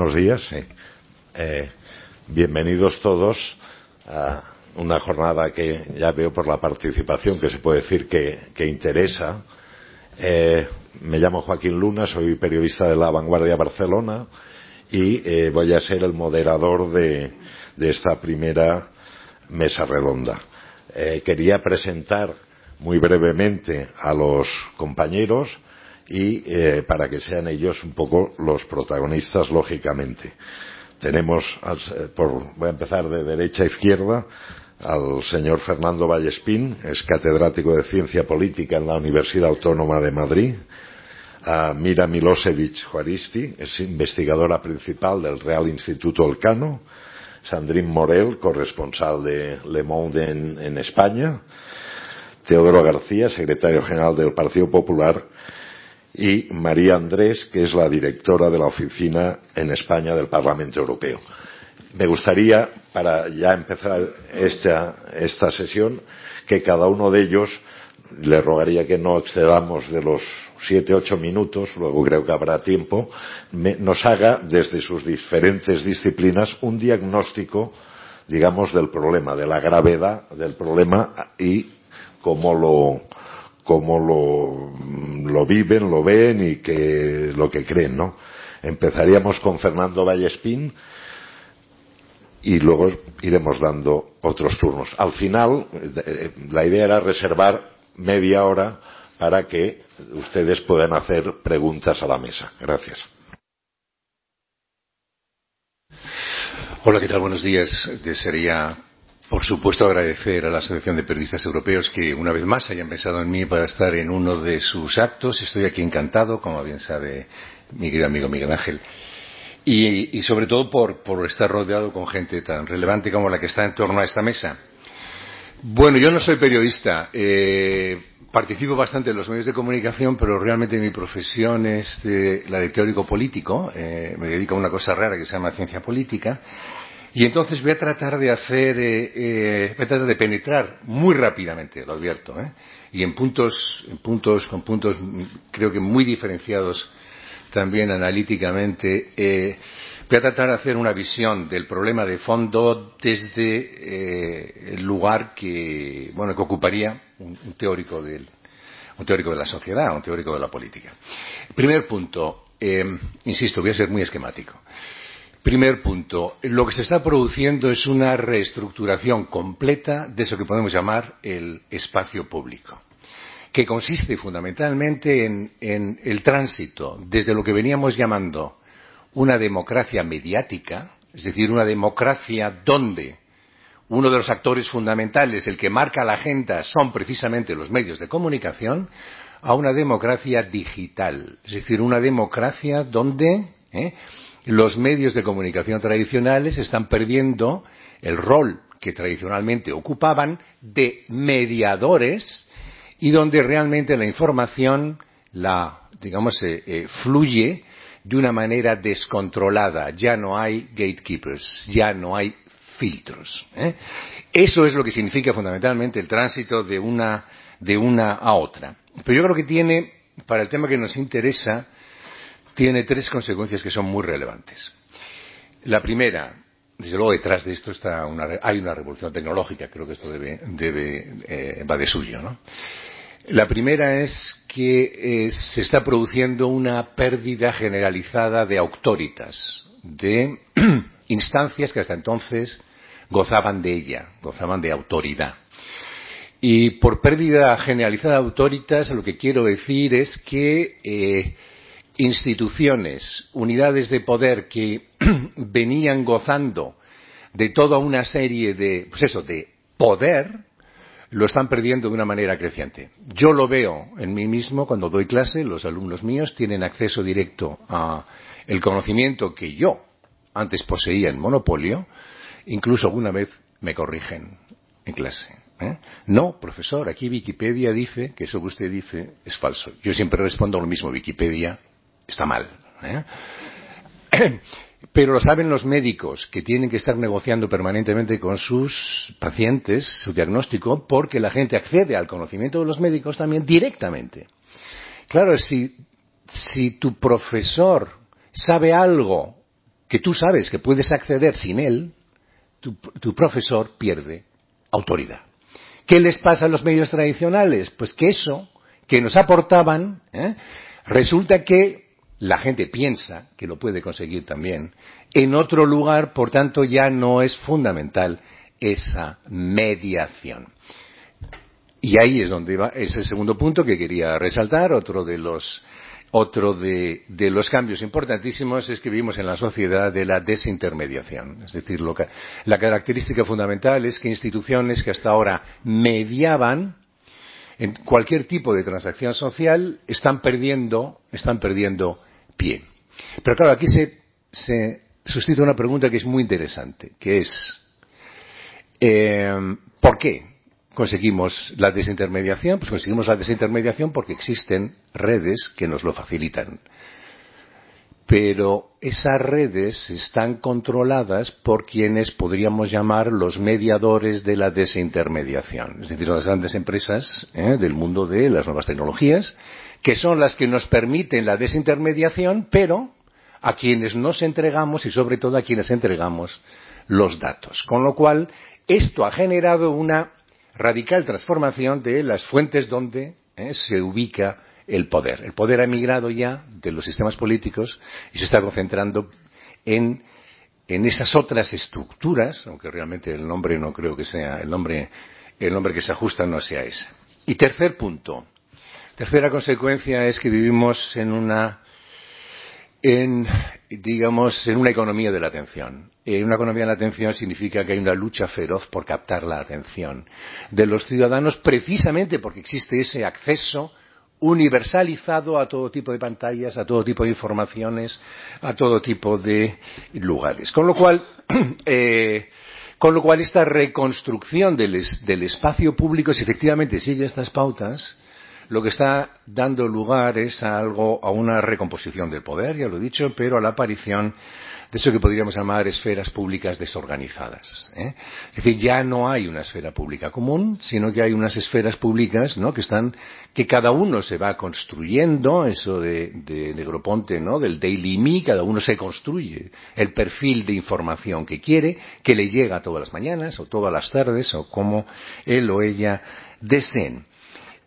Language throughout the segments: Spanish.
Buenos días. Sí. Eh, bienvenidos todos a una jornada que ya veo por la participación que se puede decir que, que interesa. Eh, me llamo Joaquín Luna, soy periodista de La Vanguardia Barcelona y eh, voy a ser el moderador de, de esta primera mesa redonda. Quería presentar muy brevemente a los compañeros y eh, para que sean ellos un poco los protagonistas, lógicamente. Tenemos, por, voy a empezar de derecha a izquierda, al señor Fernando Vallespín, es catedrático de Ciencia Política en la Universidad Autónoma de Madrid, a Mira Milosevic Juaristi, es investigadora principal del Real Instituto Elcano, Sandrine Morel, corresponsal de Le Monde en, en España, Teodoro García, secretario general del Partido Popular, y María Andrés, que es la directora de la oficina en España del Parlamento Europeo. Me gustaría, para ya empezar esta, esta sesión, que cada uno de ellos, le rogaría que no excedamos de los siete, ocho minutos, luego creo que habrá tiempo, nos haga desde sus diferentes disciplinas un diagnóstico, digamos, del problema, de la gravedad del problema y cómo lo, cómo lo, lo viven, lo ven y que, lo que creen, ¿no? Empezaríamos con Fernando Vallespín y luego iremos dando otros turnos. Al final, la idea era reservar media hora para que ustedes puedan hacer preguntas a la mesa. Gracias. Hola, ¿qué tal? Buenos días. Desearía por supuesto, agradecer a la Asociación de Periodistas Europeos que una vez más hayan pensado en mí para estar en uno de sus actos. Estoy aquí encantado, como bien sabe mi querido amigo Miguel Ángel. Y, sobre todo por, por, estar rodeado con gente tan relevante como la que está en torno a esta mesa. Bueno, yo no soy periodista. Eh, participo bastante en los medios de comunicación, pero realmente mi profesión es la de teórico político. Eh, me dedico a una cosa rara que se llama ciencia política y entonces voy a tratar de hacer, eh, eh, voy a tratar de penetrar muy rápidamente, lo advierto, ¿eh? y en puntos, en puntos, con puntos creo que muy diferenciados también analíticamente, eh, voy a tratar de hacer una visión del problema de fondo desde el lugar que, bueno, que ocuparía un, un teórico del, un teórico de la sociedad, un teórico de la política. Primer punto, insisto, voy a ser muy esquemático. Primer punto. Lo que se está produciendo es una reestructuración completa de eso que podemos llamar el espacio público, que consiste fundamentalmente en, en el tránsito desde lo que veníamos llamando una democracia mediática, es decir, una democracia donde uno de los actores fundamentales, el que marca la agenda, son precisamente los medios de comunicación, a una democracia digital, es decir, una democracia donde ¿eh? Los medios de comunicación tradicionales están perdiendo el rol que tradicionalmente ocupaban de mediadores y donde realmente la información la digamos eh, eh, fluye de una manera descontrolada ya no hay gatekeepers ya no hay filtros ¿eh? eso es lo que significa fundamentalmente el tránsito de una de una a otra pero yo creo que tiene para el tema que nos interesa tiene tres consecuencias que son muy relevantes. La primera, desde luego detrás de esto está una, hay una revolución tecnológica, creo que esto debe, eh, va de suyo, ¿no? La primera es que eh, se está produciendo una pérdida generalizada de autoritas, de instancias que hasta entonces gozaban de ella, gozaban de autoridad. Y por pérdida generalizada de autoritas, lo que quiero decir es que eh, instituciones, unidades de poder que venían gozando de toda una serie de, pues eso, de poder, lo están perdiendo de una manera creciente. Yo lo veo en mí mismo cuando doy clase, los alumnos míos tienen acceso directo a el conocimiento que yo antes poseía en monopolio, incluso alguna vez me corrigen en clase. ¿eh? No, profesor, aquí Wikipedia dice que eso que usted dice es falso. Yo siempre respondo lo mismo, Wikipedia está mal. ¿eh? Pero lo saben los médicos que tienen que estar negociando permanentemente con sus pacientes su diagnóstico porque la gente accede al conocimiento de los médicos también directamente. Claro, si, si tu profesor sabe algo que tú sabes que puedes acceder sin él, tu, profesor pierde autoridad. ¿Qué les pasa a los medios tradicionales? Pues que eso que nos aportaban, ¿eh? resulta que la gente piensa que lo puede conseguir también en otro lugar, por tanto ya no es fundamental esa mediación. Y ahí es donde va, es el segundo punto que quería resaltar, otro de los otro de, los cambios importantísimos es que vivimos en la sociedad de la desintermediación. Es decir, la característica fundamental es que instituciones que hasta ahora mediaban en cualquier tipo de transacción social están perdiendo, están perdiendo pie. Pero claro, aquí se, se suscita una pregunta que es muy interesante, que es eh, ¿por qué? conseguimos la desintermediación? Pues conseguimos la desintermediación porque existen redes que nos lo facilitan. Pero esas redes están controladas por quienes podríamos llamar los mediadores de la desintermediación, es decir, las grandes empresas ¿eh? del mundo de las nuevas tecnologías, que son las que nos permiten la desintermediación, pero a quienes nos entregamos y sobre todo a quienes entregamos los datos. Con lo cual, esto ha generado una radical transformación de las fuentes donde eh, se ubica el poder. El poder ha emigrado ya de los sistemas políticos y se está concentrando en, en esas otras estructuras, aunque realmente el nombre no creo que sea el nombre, el nombre que se ajusta no sea ese. Y tercer punto. Tercera consecuencia es que vivimos en una en, digamos, en una economía de la atención. En una economía de la atención significa que hay una lucha feroz por captar la atención de los ciudadanos precisamente porque existe ese acceso universalizado a todo tipo de pantallas, a todo tipo de informaciones, a todo tipo de lugares. Con lo cual, eh, con lo cual esta reconstrucción del, del espacio público, si efectivamente sigue estas pautas, lo que está dando lugar es a algo, a una recomposición del poder, ya lo he dicho, pero a la aparición de eso que podríamos llamar esferas públicas desorganizadas. ¿eh? Es decir, ya no hay una esfera pública común, sino que hay unas esferas públicas, ¿no? Que están, que cada uno se va construyendo, eso de, de Negroponte, ¿no? Del Daily Me, cada uno se construye el perfil de información que quiere, que le llega todas las mañanas o todas las tardes o como él o ella deseen.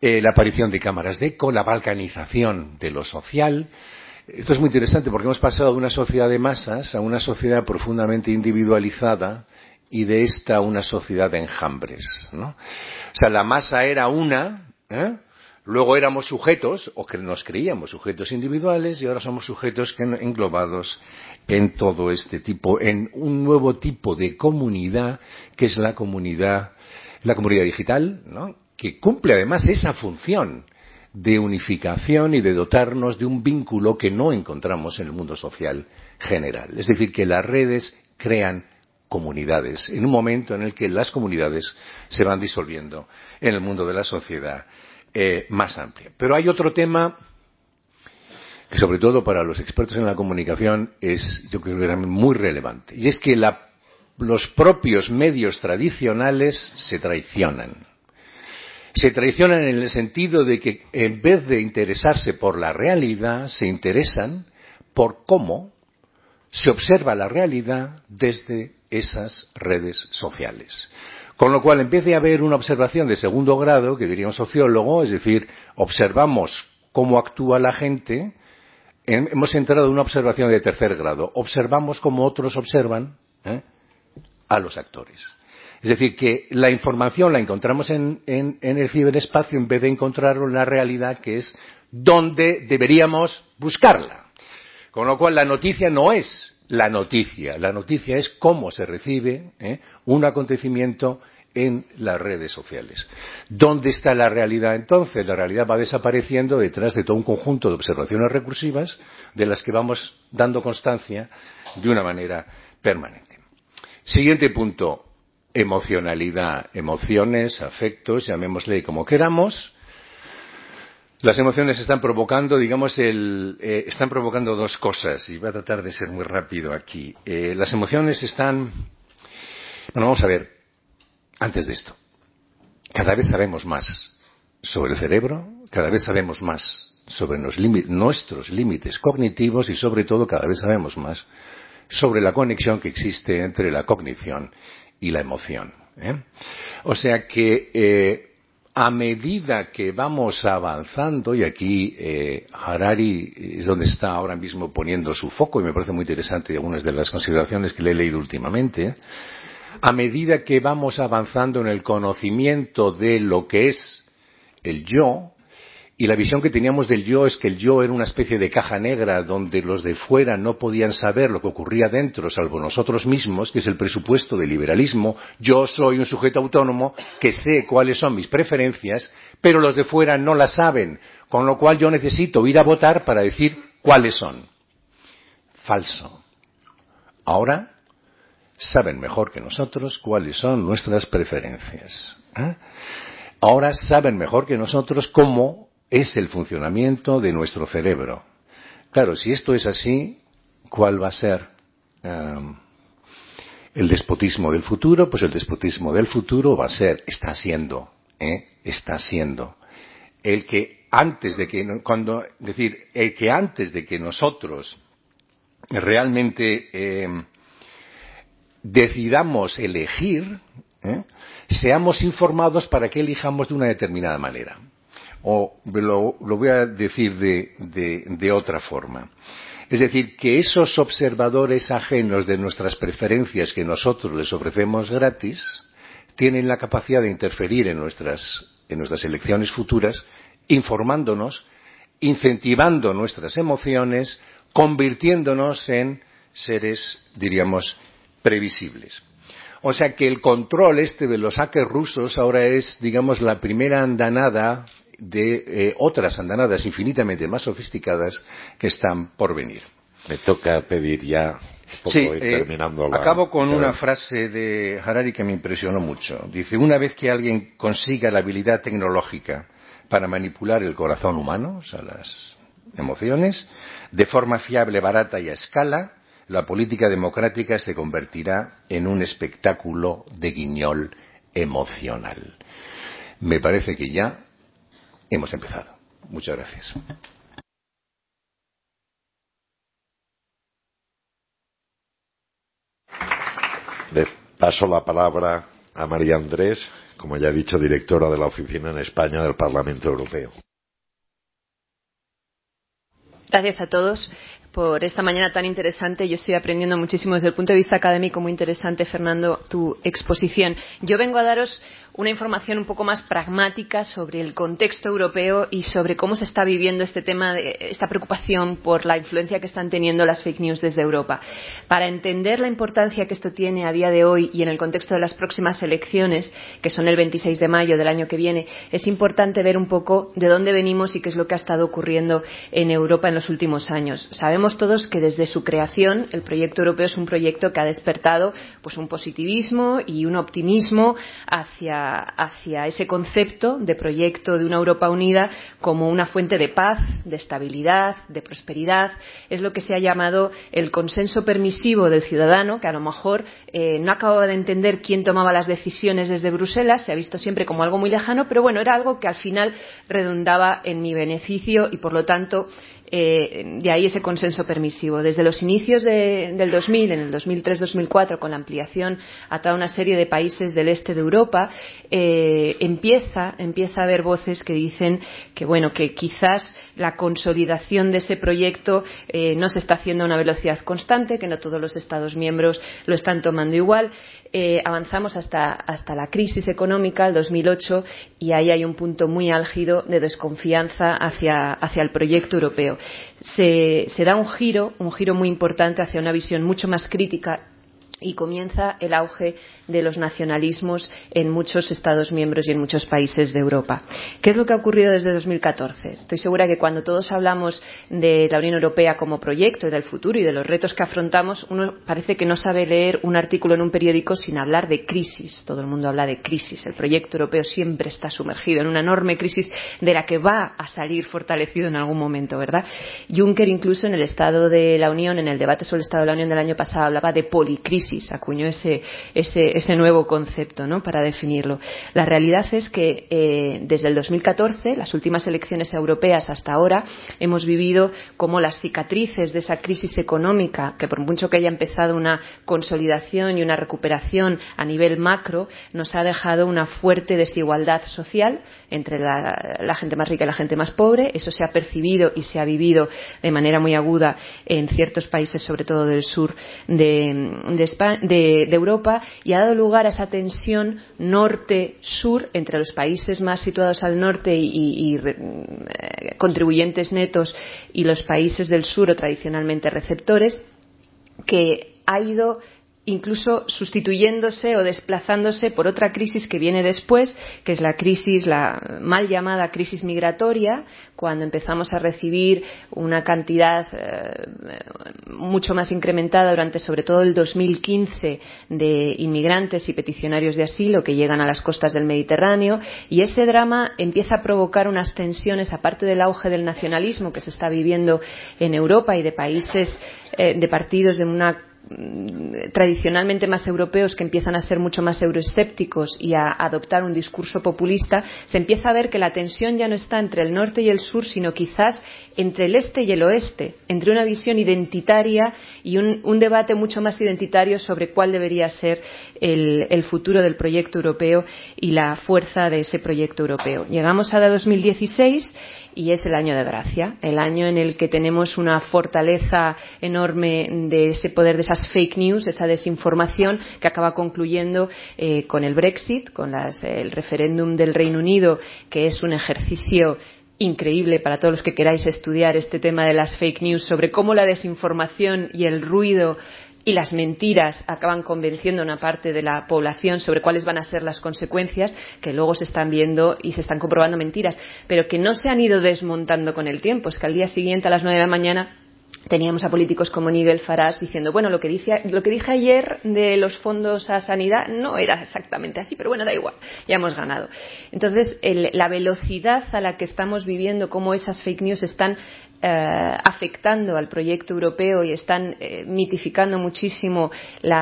Eh, la aparición de cámaras de eco, la balcanización de lo social, esto es muy interesante porque hemos pasado de una sociedad de masas a una sociedad profundamente individualizada y de esta una sociedad de enjambres. ¿no? O sea, la masa era una, ¿eh? luego éramos sujetos, o que nos creíamos sujetos individuales, y ahora somos sujetos englobados en todo este tipo, en un nuevo tipo de comunidad que es la comunidad, la comunidad digital, ¿no? Que cumple además esa función de unificación y de dotarnos de un vínculo que no encontramos en el mundo social general. Es decir, que las redes crean comunidades, en un momento en el que las comunidades se van disolviendo en el mundo de la sociedad eh, más amplia. Pero hay otro tema que sobre todo para los expertos en la comunicación es, yo creo que muy relevante, y es que los propios medios tradicionales se traicionan se traicionan en el sentido de que en vez de interesarse por la realidad, se interesan por cómo se observa la realidad desde esas redes sociales. Con lo cual, en vez de haber una observación de segundo grado, que diría un sociólogo, es decir, observamos cómo actúa la gente, hemos entrado en una observación de tercer grado. Observamos cómo otros observan ¿eh? a los actores. Es decir, que la información la encontramos en, el ciberespacio en vez de encontrarlo en la realidad, que es donde deberíamos buscarla. Con lo cual, la noticia no es la noticia, la noticia es cómo se recibe ¿eh? un acontecimiento en las redes sociales. ¿Dónde está la realidad entonces? La realidad va desapareciendo detrás de todo un conjunto de observaciones recursivas de las que vamos dando constancia de una manera permanente. Siguiente punto emocionalidad, emociones, afectos, llamémosle como queramos. Las emociones están provocando, digamos, el, eh, están provocando dos cosas, y voy a tratar de ser muy rápido aquí. Eh, las emociones están, bueno, vamos a ver, antes de esto, cada vez sabemos más sobre el cerebro, cada vez sabemos más sobre nuestros límites cognitivos y sobre todo cada vez sabemos más sobre la conexión que existe entre la cognición y la emoción. ¿eh? O sea que eh, a medida que vamos avanzando, y aquí eh, Harari es donde está ahora mismo poniendo su foco, y me parece muy interesante algunas de las consideraciones que le he leído últimamente, a medida que vamos avanzando en el conocimiento de lo que es el yo, y la visión que teníamos del yo es que el yo era una especie de caja negra donde los de fuera no podían saber lo que ocurría dentro, salvo nosotros mismos, que es el presupuesto del liberalismo. Yo soy un sujeto autónomo que sé cuáles son mis preferencias, pero los de fuera no las saben, con lo cual yo necesito ir a votar para decir cuáles son. Falso. Ahora saben mejor que nosotros cuáles son nuestras preferencias. ¿eh? Ahora saben mejor que nosotros cómo es el funcionamiento de nuestro cerebro. Claro, si esto es así, ¿cuál va a ser um, el despotismo del futuro? Pues el despotismo del futuro va a ser, está siendo, ¿eh? está siendo el que antes de que cuando decir el que antes de que nosotros realmente eh, decidamos elegir, ¿eh? seamos informados para que elijamos de una determinada manera o lo, voy a decir de, de, de otra forma. Es decir, que esos observadores ajenos de nuestras preferencias que nosotros les ofrecemos gratis tienen la capacidad de interferir en nuestras, en nuestras elecciones futuras, informándonos, incentivando nuestras emociones, convirtiéndonos en seres, diríamos, previsibles. O sea que el control este de los hackers rusos ahora es, digamos, la primera andanada de eh, otras andanadas infinitamente más sofisticadas que están por venir. Me toca pedir ya poco sí, ir eh, terminando la... acabo con una frase de Harari que me impresionó mucho. Dice, una vez que alguien consiga la habilidad tecnológica para manipular el corazón humano, o sea, las emociones, de forma fiable, barata y a escala, la política democrática se convertirá en un espectáculo de guiñol emocional. Me parece que ya hemos empezado. Muchas gracias. Le paso la palabra a María Andrés, como ya he dicho, directora de la Oficina en España del Parlamento Europeo. Gracias a todos por esta mañana tan interesante. Yo estoy aprendiendo muchísimo desde el punto de vista académico, muy interesante, Fernando, tu exposición. Yo vengo a daros una información un poco más pragmática sobre el contexto europeo y sobre cómo se está viviendo este tema, de, esta preocupación por la influencia que están teniendo las fake news desde Europa. Para entender la importancia que esto tiene a día de hoy y en el contexto de las próximas elecciones, que son el 26 de mayo del año que viene, es importante ver un poco de dónde venimos y qué es lo que ha estado ocurriendo en Europa en los últimos años. Sabemos todos que desde su creación el proyecto europeo es un proyecto que ha despertado pues un positivismo y un optimismo hacia hacia, ese concepto de proyecto de una Europa unida como una fuente de paz, de estabilidad, de prosperidad. Es lo que se ha llamado el consenso permisivo del ciudadano, que a lo mejor eh, no acababa de entender quién tomaba las decisiones desde Bruselas, se ha visto siempre como algo muy lejano, pero bueno, era algo que al final redundaba en mi beneficio y por lo tanto eh, de ahí ese consenso permisivo. Desde los inicios de, del 2000, en el 2003-2004, con la ampliación a toda una serie de países del este de Europa, eh, empieza, empieza a haber voces que dicen que, bueno, que quizás la consolidación de ese proyecto eh, no se está haciendo a una velocidad constante, que no todos los Estados miembros lo están tomando igual eh, avanzamos hasta, hasta la crisis económica, el 2008, y ahí hay un punto muy álgido de desconfianza hacia, hacia el proyecto europeo. Se, se da un giro, un giro muy importante hacia una visión mucho más crítica y comienza el auge de los nacionalismos en muchos Estados miembros y en muchos países de Europa. ¿Qué es lo que ha ocurrido desde 2014? Estoy segura que cuando todos hablamos de la Unión Europea como proyecto y del futuro y de los retos que afrontamos, uno parece que no sabe leer un artículo en un periódico sin hablar de crisis. Todo el mundo habla de crisis. El proyecto europeo siempre está sumergido en una enorme crisis de la que va a salir fortalecido en algún momento, ¿verdad? Juncker incluso en el Estado de la Unión, en el debate sobre el Estado de la Unión del año pasado, hablaba de policrisis acuñó ese, ese, ese nuevo concepto para definirlo. La realidad es que eh, desde el 2014, las últimas elecciones europeas hasta ahora, hemos vivido como las cicatrices de esa crisis económica, que por mucho que haya empezado una consolidación y una recuperación a nivel macro, nos ha dejado una fuerte desigualdad social entre la, gente más rica y la gente más pobre. Eso se ha percibido y se ha vivido de manera muy aguda en ciertos países, sobre todo del sur de, Europa, y ha dado lugar a esa tensión norte-sur entre los países más situados al norte y, eh, contribuyentes netos y los países del sur o tradicionalmente receptores, que ha ido incluso sustituyéndose o desplazándose por otra crisis que viene después, que es la crisis, la mal llamada crisis migratoria, cuando empezamos a recibir una cantidad eh, mucho más incrementada durante sobre todo el 2015 de inmigrantes y peticionarios de asilo que llegan a las costas del Mediterráneo. Y ese drama empieza a provocar unas tensiones aparte del auge del nacionalismo que se está viviendo en Europa y de países eh, de partidos de una tradicionalmente más europeos que empiezan a ser mucho más euroescépticos y a adoptar un discurso populista, se empieza a ver que la tensión ya no está entre el norte y el sur, sino quizás entre el este y el oeste, entre una visión identitaria y un, debate mucho más identitario sobre cuál debería ser el, el, futuro del proyecto europeo y la fuerza de ese proyecto europeo. Llegamos a 2016 y es el año de gracia, el año en el que tenemos una fortaleza enorme de ese poder de esas fake news, esa desinformación que acaba concluyendo eh, con el Brexit, con el referéndum del Reino Unido, que es un ejercicio increíble para todos los que queráis estudiar este tema de las fake news sobre cómo la desinformación y el ruido y las mentiras acaban convenciendo a una parte de la población sobre cuáles van a ser las consecuencias, que luego se están viendo y se están comprobando mentiras, pero que no se han ido desmontando con el tiempo. Es que al día siguiente, a las nueve de la mañana, teníamos a políticos como Nigel Farage diciendo, bueno, lo que, dice, lo que dije ayer de los fondos a sanidad no era exactamente así, pero bueno, da igual, ya hemos ganado. Entonces, la velocidad a la que estamos viviendo, cómo esas fake news están eh, afectando al proyecto europeo y están eh, mitificando muchísimo el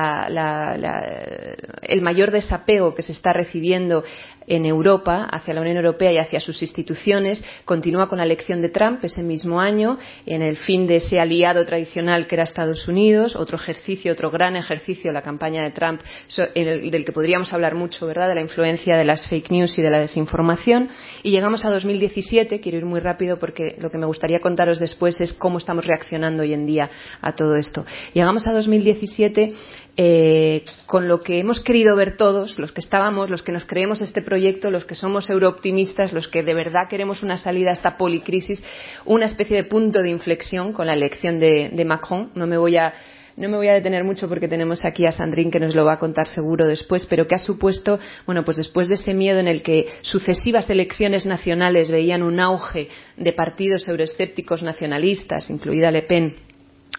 mayor desapego que se está recibiendo en Europa hacia la Unión Europea y hacia sus instituciones. Continúa con la elección de Trump ese mismo año, en el fin de ese aliado tradicional que era Estados Unidos, otro ejercicio, otro gran ejercicio, la campaña de Trump, del que podríamos hablar mucho, ¿verdad?, de la influencia de las fake news y de la desinformación. Y llegamos a 2017, quiero ir muy rápido porque lo que me gustaría contaros después es cómo estamos reaccionando hoy en día a todo esto. Llegamos a 2017 eh, con lo que hemos querido ver todos, los que estábamos, los que nos creemos este proyecto, los que somos eurooptimistas, los que de verdad queremos una salida a esta policrisis, una especie de punto de inflexión con la elección de Macron. No me voy a no me voy a detener mucho porque tenemos aquí a Sandrine que nos lo va a contar seguro después, pero que ha supuesto, bueno, pues después de ese miedo en el que sucesivas elecciones nacionales veían un auge de partidos euroescépticos nacionalistas, incluida Le Pen,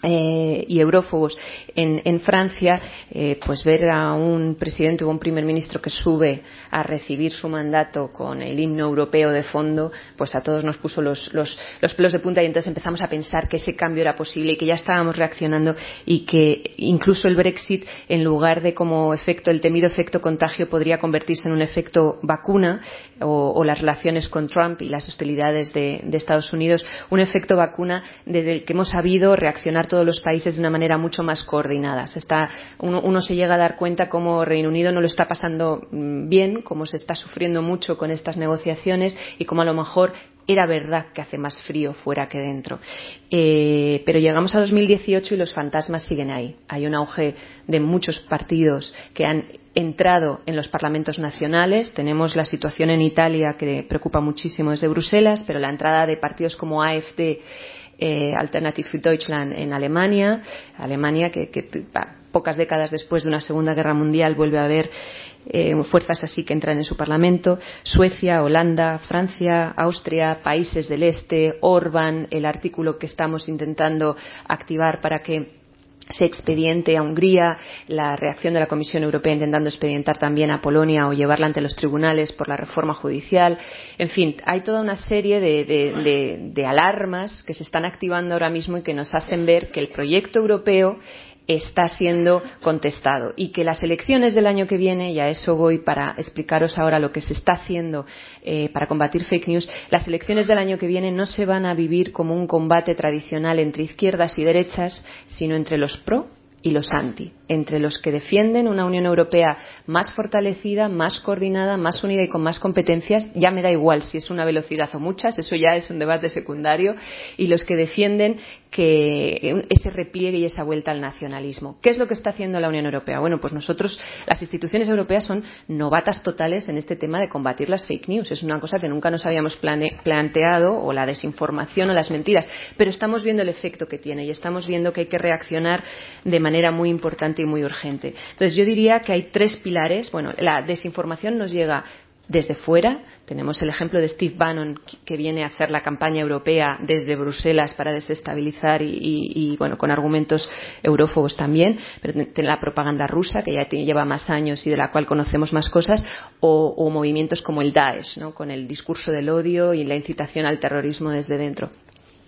eh, y eurófobos en, Francia, eh, pues ver a un presidente o un primer ministro que sube a recibir su mandato con el himno europeo de fondo, pues a todos nos puso los, los, pelos de punta y entonces empezamos a pensar que ese cambio era posible y que ya estábamos reaccionando y que incluso el Brexit, en lugar de como efecto, el temido efecto contagio, podría convertirse en un efecto vacuna o, las relaciones con Trump y las hostilidades de, de Estados Unidos, un efecto vacuna desde el que hemos sabido reaccionar todos los países de una manera mucho más coordinada. uno, se llega a dar cuenta cómo Reino Unido no lo está pasando mm, bien, cómo se está sufriendo mucho con estas negociaciones y cómo a lo mejor era verdad que hace más frío fuera que dentro. Eh, pero llegamos a 2018 y los fantasmas siguen ahí. Hay un auge de muchos partidos que han entrado en los parlamentos nacionales. Tenemos la situación en Italia que preocupa muchísimo desde Bruselas, pero la entrada de partidos como AFD eh, Alternative für Deutschland en Alemania, Alemania que, pocas décadas después de una Segunda Guerra Mundial vuelve a haber eh, fuerzas así que entran en su Parlamento, Suecia, Holanda, Francia, Austria, países del Este, Orban, el artículo que estamos intentando activar para que se expediente a Hungría, la reacción de la Comisión Europea intentando expedientar también a Polonia o llevarla ante los tribunales por la reforma judicial. En fin, hay toda una serie de, alarmas que se están activando ahora mismo y que nos hacen ver que el proyecto europeo está siendo contestado y que las elecciones del año que viene, y a eso voy para explicaros ahora lo que se está haciendo eh, para combatir fake news, las elecciones del año que viene no se van a vivir como un combate tradicional entre izquierdas y derechas, sino entre los pro y los anti, entre los que defienden una Unión Europea más fortalecida, más coordinada, más unida y con más competencias, ya me da igual si es una velocidad o muchas, eso ya es un debate secundario, y los que defienden que ese repliegue y esa vuelta al nacionalismo. ¿Qué es lo que está haciendo la Unión Europea? Bueno, pues nosotros, las instituciones europeas son novatas totales en este tema de combatir las fake news. Es una cosa que nunca nos habíamos planteado, o la desinformación o las mentiras, pero estamos viendo el efecto que tiene y estamos viendo que hay que reaccionar de manera muy importante y muy urgente. Entonces, yo diría que hay tres pilares. Bueno, la desinformación nos llega desde fuera. Tenemos el ejemplo de Steve Bannon, que viene a hacer la campaña europea desde Bruselas para desestabilizar y, bueno, con argumentos eurófobos también. Pero la propaganda rusa, que ya lleva más años y de la cual conocemos más cosas, o, movimientos como el Daesh, ¿no? con el discurso del odio y la incitación al terrorismo desde dentro.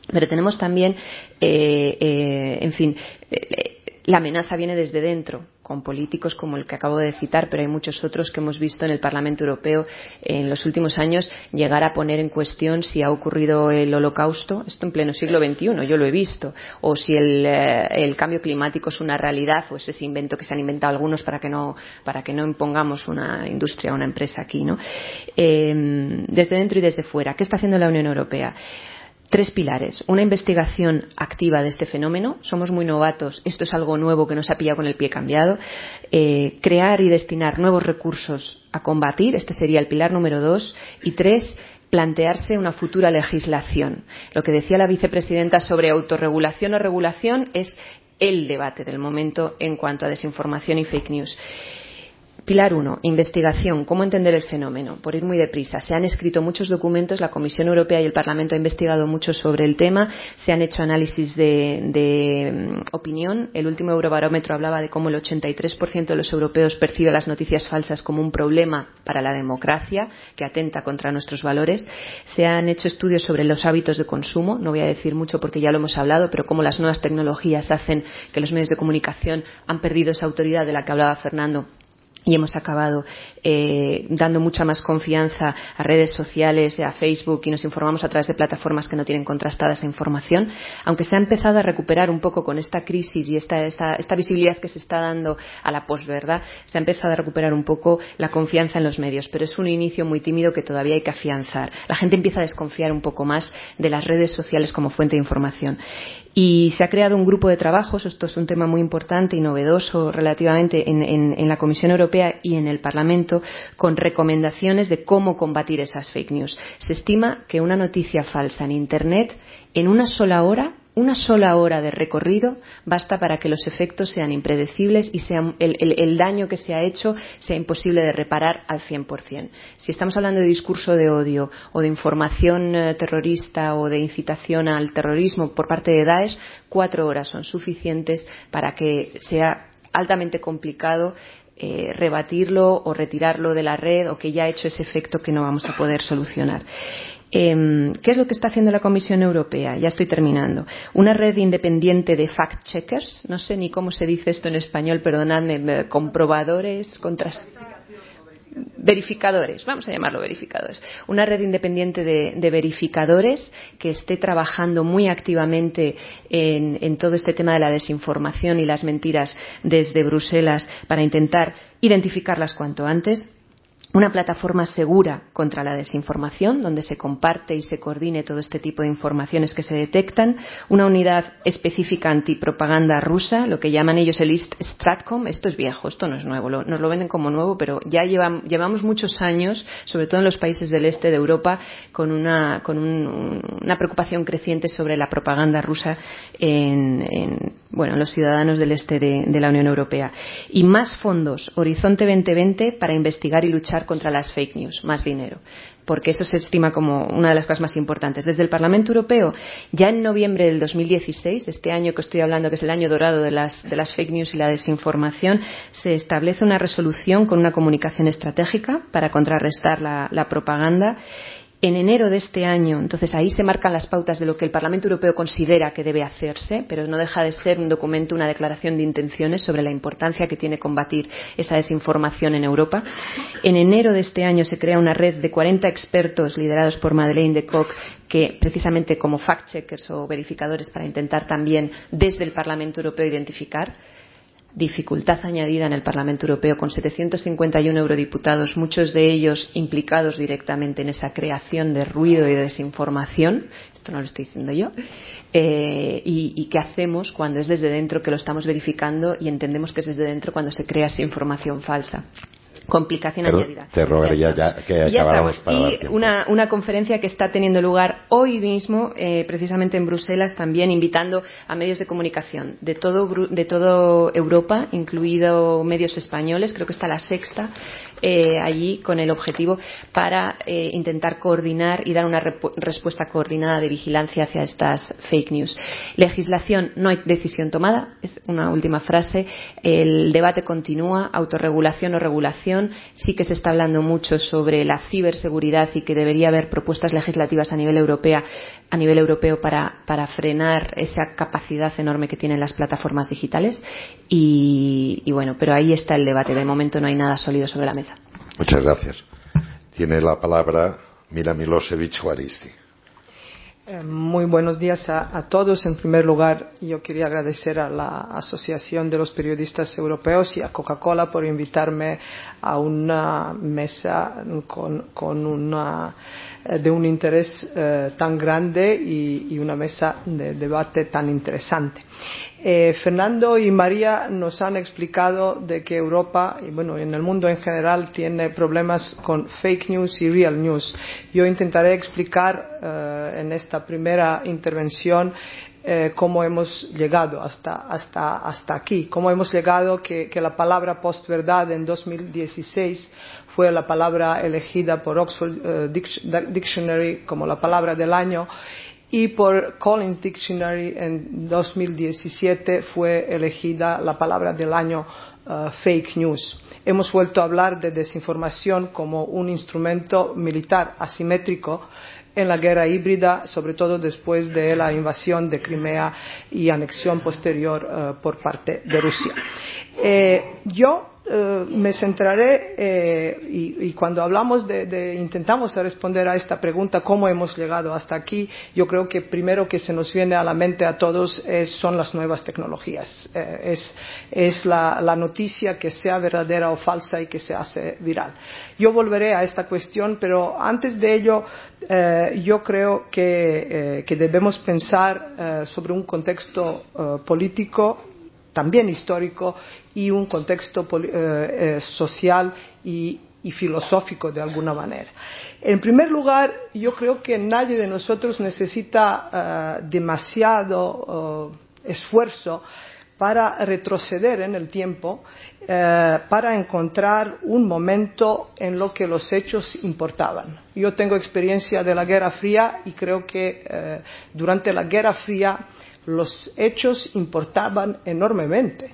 Pero tenemos también, eh, eh, en fin, eh, la amenaza viene desde dentro, con políticos como el que acabo de citar, pero hay muchos otros que hemos visto en el Parlamento Europeo en los últimos años llegar a poner en cuestión si ha ocurrido el holocausto, esto en pleno siglo XXI, yo lo he visto, o si el, eh, cambio climático es una realidad o es ese invento que se han inventado algunos para que no, para que no impongamos una industria o una empresa aquí, ¿no? Eh, desde dentro y desde fuera. ¿Qué está haciendo la Unión Europea? Tres pilares. Una investigación activa de este fenómeno. Somos muy novatos. Esto es algo nuevo que nos ha pillado con el pie cambiado. Eh, crear y destinar nuevos recursos a combatir. Este sería el pilar número dos. Y tres, plantearse una futura legislación. Lo que decía la vicepresidenta sobre autorregulación o regulación es el debate del momento en cuanto a desinformación y fake news. Pilar 1. Investigación. ¿Cómo entender el fenómeno? Por ir muy deprisa. Se han escrito muchos documentos, la Comisión Europea y el Parlamento han investigado mucho sobre el tema, se han hecho análisis de, mm, opinión. El último Eurobarómetro hablaba de cómo el 83% de los europeos percibe las noticias falsas como un problema para la democracia, que atenta contra nuestros valores. Se han hecho estudios sobre los hábitos de consumo. No voy a decir mucho porque ya lo hemos hablado, pero cómo las nuevas tecnologías hacen que los medios de comunicación han perdido esa autoridad de la que hablaba Fernando y hemos acabado eh, dando mucha más confianza a redes sociales, a Facebook y nos informamos a través de plataformas que no tienen contrastada esa información, aunque se ha empezado a recuperar un poco con esta crisis y esta, esta, esta visibilidad que se está dando a la posverdad, se ha empezado a recuperar un poco la confianza en los medios, pero es un inicio muy tímido que todavía hay que afianzar. La gente empieza a desconfiar un poco más de las redes sociales como fuente de información. Y se ha creado un grupo de trabajos, esto es un tema muy importante y novedoso relativamente en, en, la Comisión Europea y en el Parlamento, con recomendaciones de cómo combatir esas fake news. Se estima que una noticia falsa en Internet en una sola hora una sola hora de recorrido basta para que los efectos sean impredecibles y el, daño que se ha hecho sea imposible de reparar al 100%. Si estamos hablando de discurso de odio o de información eh, terrorista o de incitación al terrorismo por parte de Daesh, cuatro horas son suficientes para que sea altamente complicado eh, rebatirlo o retirarlo de la red o que ya ha hecho ese efecto que no vamos a poder solucionar. Em, ¿Qué es lo que está haciendo la Comisión Europea? Ya estoy terminando. Una red independiente de fact-checkers, no sé ni cómo se dice esto en español, perdonadme, comprobadores, verificadores, vamos a llamarlo verificadores, una red independiente de, verificadores que esté trabajando muy activamente en, en, todo este tema de la desinformación y las mentiras desde Bruselas para intentar identificarlas cuanto antes una plataforma segura contra la desinformación, donde se comparte y se coordine todo este tipo de informaciones que se detectan, una unidad específica antipropaganda rusa, lo que llaman ellos el East Stratcom, esto es viejo, esto no es nuevo, nos lo venden como nuevo, pero ya llevamos muchos años, sobre todo en los países del este de Europa, con una, con una preocupación creciente sobre la propaganda rusa en, bueno, los ciudadanos del este de, de la Unión Europea. Y más fondos, Horizonte 2020, para investigar y luchar contra las fake news, más dinero, porque eso se estima como una de las cosas más importantes. Desde el Parlamento Europeo, ya en noviembre del 2016, este año que estoy hablando, que es el año dorado de las, de las fake news y la desinformación, se establece una resolución con una comunicación estratégica para contrarrestar la, propaganda En enero de este año, entonces ahí se marcan las pautas de lo que el Parlamento Europeo considera que debe hacerse, pero no deja de ser un documento, una declaración de intenciones sobre la importancia que tiene combatir esa desinformación en Europa. En enero de este año se crea una red de 40 expertos liderados por Madeleine de Kock que precisamente como fact-checkers o verificadores para intentar también desde el Parlamento Europeo identificar dificultad añadida en el Parlamento Europeo con 751 eurodiputados, muchos de ellos implicados directamente en esa creación de ruido y de desinformación. Esto no lo estoy diciendo yo. Eh, y, y, qué hacemos cuando es desde dentro que lo estamos verificando y entendemos que es desde dentro cuando se crea esa información falsa complicación Pero añadida. Te rogaría ya, ya que y ya acabáramos estamos. para y dar tiempo. una, una conferencia que está teniendo lugar hoy mismo, eh, precisamente en Bruselas, también invitando a medios de comunicación de todo, de todo Europa, incluido medios españoles, creo que está la sexta, eh, allí con el objetivo para eh, intentar coordinar y dar una respuesta coordinada de vigilancia hacia estas fake news. Legislación, no hay decisión tomada, es una última frase. El debate continúa, autorregulación o regulación. Sí que se está hablando mucho sobre la ciberseguridad y que debería haber propuestas legislativas a nivel europea, a nivel europeo para, para frenar esa capacidad enorme que tienen las plataformas digitales. Y, y bueno, pero ahí está el debate. De momento no hay nada sólido sobre la mesa. Muchas gracias. Tiene la palabra Mira Milosevic Juaristi. Eh, Muy buenos días a, todos. En primer lugar, yo quería agradecer a la Asociación de los Periodistas Europeos y a Coca-Cola por invitarme a una mesa con, una, eh, de un interés eh, tan grande y una mesa de debate tan interesante. Eh, Fernando y María nos han explicado de que Europa y bueno en el mundo en general tiene problemas con fake news y real news. Yo intentaré explicar eh, en esta primera intervención eh, cómo hemos llegado hasta, hasta, hasta aquí, cómo hemos llegado que, que la palabra postverdad en 2016 fue la palabra elegida por Oxford Dic- Dictionary como la palabra del año y por Collins Dictionary en 2017 fue elegida la palabra del año uh, fake news. Hemos vuelto a hablar de desinformación como un instrumento militar asimétrico en la guerra híbrida, sobre todo después de la invasión de Crimea y anexión posterior uh, por parte de Rusia. Eh, yo eh, me centraré eh, y, cuando hablamos de, de intentamos responder a esta pregunta cómo hemos llegado hasta aquí yo creo que primero que se nos viene a la mente a todos es, son las nuevas tecnologías. Eh, es, es la, la noticia que sea verdadera o falsa y que se hace viral. Yo volveré a esta cuestión pero antes de ello yo creo que, que debemos pensar sobre un contexto político también histórico y un contexto eh, eh, social y, filosófico de alguna manera. En primer lugar, yo creo que nadie de nosotros necesita eh, demasiado esfuerzo para retroceder en el tiempo, para encontrar un momento en lo que los hechos importaban. Yo tengo experiencia de la Guerra Fría y creo que durante la Guerra Fría los hechos importaban enormemente.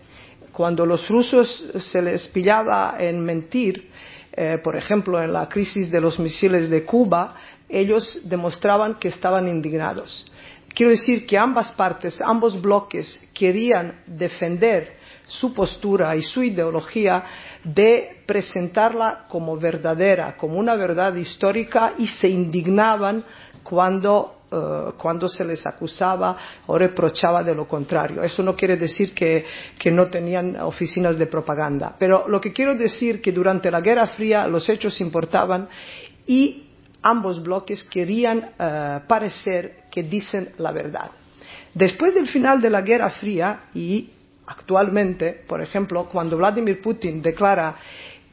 Cuando los rusos se les pillaba en mentir, eh, por ejemplo, en la crisis de los misiles de Cuba, ellos demostraban que estaban indignados. Quiero decir que ambas partes, ambos bloques querían defender su postura y su ideología de presentarla como verdadera, como una verdad histórica y se indignaban cuando Uh, cuando se les acusaba o reprochaba de lo contrario. Eso no quiere decir que, no tenían oficinas de propaganda. Pero lo que quiero decir es que durante la Guerra Fría los hechos importaban y ambos bloques querían uh, parecer que dicen la verdad. Después del final de la Guerra Fría y actualmente, por ejemplo, cuando Vladimir Putin declara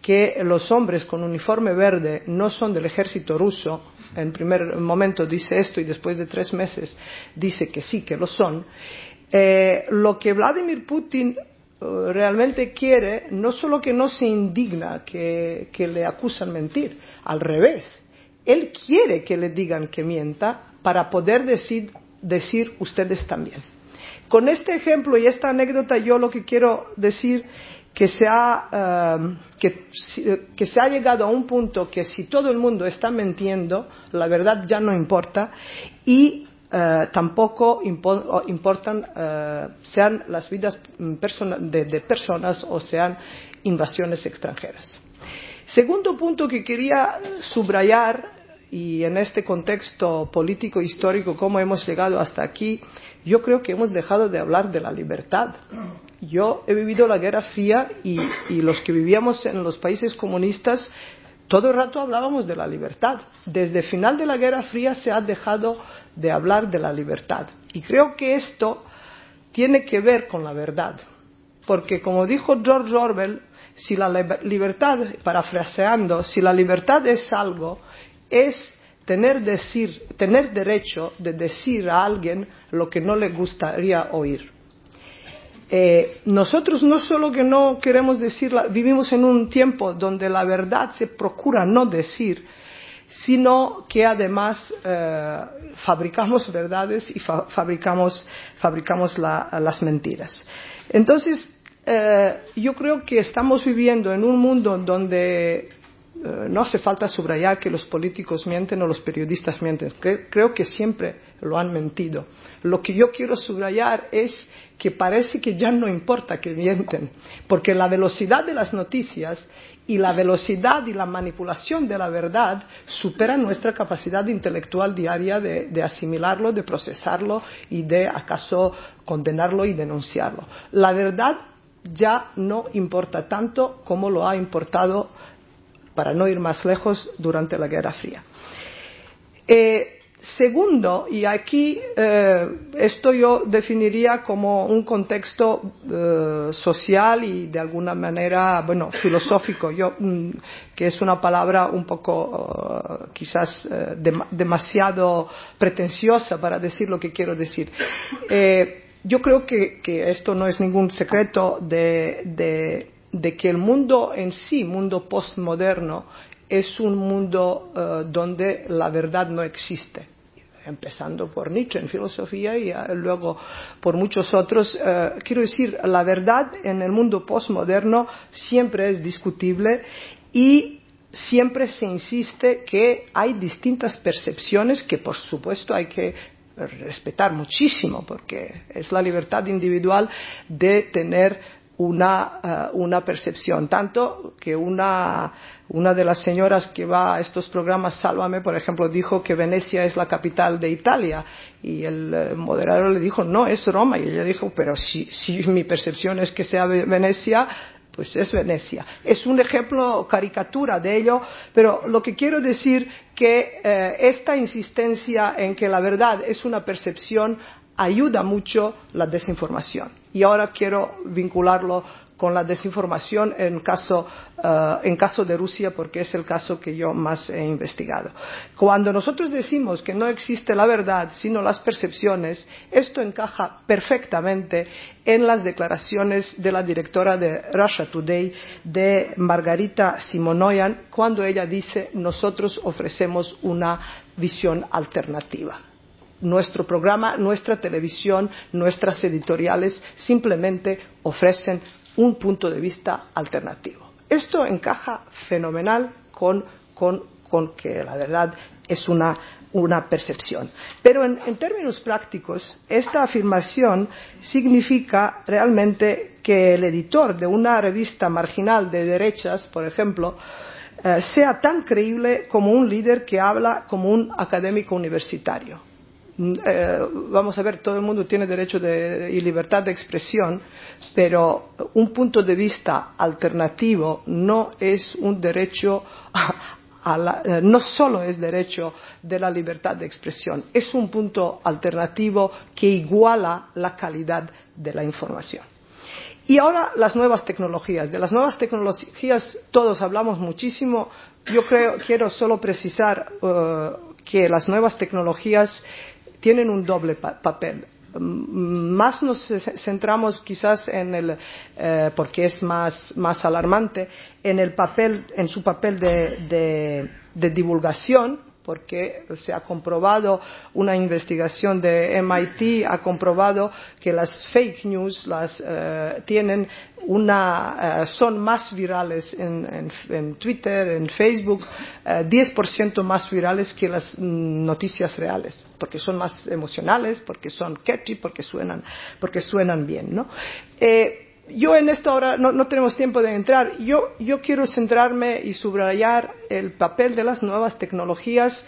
que los hombres con uniforme verde no son del ejército ruso, en primer momento dice esto y después de tres meses dice que sí, que lo son, eh, lo que Vladimir Putin uh, realmente quiere no solo que no se indigna que, que le acusan mentir, al revés, él quiere que le digan que mienta para poder decir, decir ustedes también. Con este ejemplo y esta anécdota yo lo que quiero decir que se ha, um, que, que se ha llegado a un punto que si todo el mundo está mintiendo, la verdad ya no importa y Uh, tampoco impo importan sean las vidas de, de, personas o sean invasiones extranjeras. Segundo punto que quería subrayar y en este contexto político histórico cómo hemos llegado hasta aquí, yo creo que hemos dejado de hablar de la libertad. Yo he vivido la Guerra Fría y, los que vivíamos en los países comunistas todo el rato hablábamos de la libertad. Desde el final de la Guerra Fría se ha dejado de hablar de la libertad. Y creo que esto tiene que ver con la verdad. Porque, como dijo George Orwell, si la libertad, parafraseando, si la libertad es algo, es tener, decir, tener derecho de decir a alguien lo que no le gustaría oír. Eh, nosotros no solo que no queremos decir, vivimos en un tiempo donde la verdad se procura no decir, sino que además eh, fabricamos verdades y fa fabricamos, fabricamos la, las mentiras. Entonces, eh, yo creo que estamos viviendo en un mundo donde no hace falta subrayar que los políticos mienten o los periodistas mienten. Creo que siempre lo han mentido. Lo que yo quiero subrayar es que parece que ya no importa que mienten, porque la velocidad de las noticias y la velocidad y la manipulación de la verdad superan nuestra capacidad intelectual diaria de, de asimilarlo, de procesarlo y de acaso condenarlo y denunciarlo. La verdad ya no importa tanto como lo ha importado para no ir más lejos, durante la Guerra Fría. Eh, segundo, y aquí eh, esto yo definiría como un contexto eh, social y de alguna manera, bueno, filosófico, yo, mm, que es una palabra un poco quizás demasiado pretenciosa para decir lo que quiero decir. yo creo que, esto no es ningún secreto de de que el mundo en sí, mundo postmoderno, es un mundo uh, donde la verdad no existe empezando por Nietzsche en filosofía y uh, luego por muchos otros. Uh, quiero decir, la verdad en el mundo postmoderno siempre es discutible y siempre se insiste que hay distintas percepciones que, por supuesto, hay que respetar muchísimo porque es la libertad individual de tener una, uh, una percepción. Tanto que una, una de las señoras que va a estos programas, Sálvame, por ejemplo, dijo que Venecia es la capital de Italia. Y el eh, moderador le dijo, no, es Roma. Y ella dijo, pero si, si mi percepción es que sea Venecia, pues es Venecia. Es un ejemplo caricatura de ello, pero lo que quiero decir que eh, esta insistencia en que la verdad es una percepción ayuda mucho la desinformación. Y ahora quiero vincularlo con la desinformación en caso, en caso de Rusia, porque es el caso que yo más he investigado. Cuando nosotros decimos que no existe la verdad, sino las percepciones, esto encaja perfectamente en las declaraciones de la directora de Russia Today, de Margarita Simonoyan, cuando ella dice nosotros ofrecemos una visión alternativa nuestro programa, nuestra televisión, nuestras editoriales simplemente ofrecen un punto de vista alternativo. Esto encaja fenomenal con, que la verdad es una, percepción. Pero en, términos prácticos, esta afirmación significa realmente que el editor de una revista marginal de derechas, por ejemplo, eh, sea tan creíble como un líder que habla como un académico universitario eh, vamos a ver, todo el mundo tiene derecho de, y libertad de expresión, pero un punto de vista alternativo no es un derecho a, la, eh, no solo es derecho de la libertad de expresión, es un punto alternativo que iguala la calidad de la información. Y ahora las nuevas tecnologías. De las nuevas tecnologías todos hablamos muchísimo. Yo creo, quiero solo precisar uh, que las nuevas tecnologías tienen un doble pa papel. Más nos centramos quizás en el, eh, porque es más, más alarmante, en el papel, en su papel de, de divulgación, porque se ha comprobado, una investigación de MIT ha comprobado que las fake news las, eh, tienen una, eh, son más virales en, en, Twitter, en Facebook, 10% más virales que las noticias reales, porque son más emocionales, porque son catchy, porque suenan, porque suenan bien, ¿no? Yo en esta hora no, tenemos tiempo de entrar. Yo, quiero centrarme y subrayar el papel de las nuevas tecnologías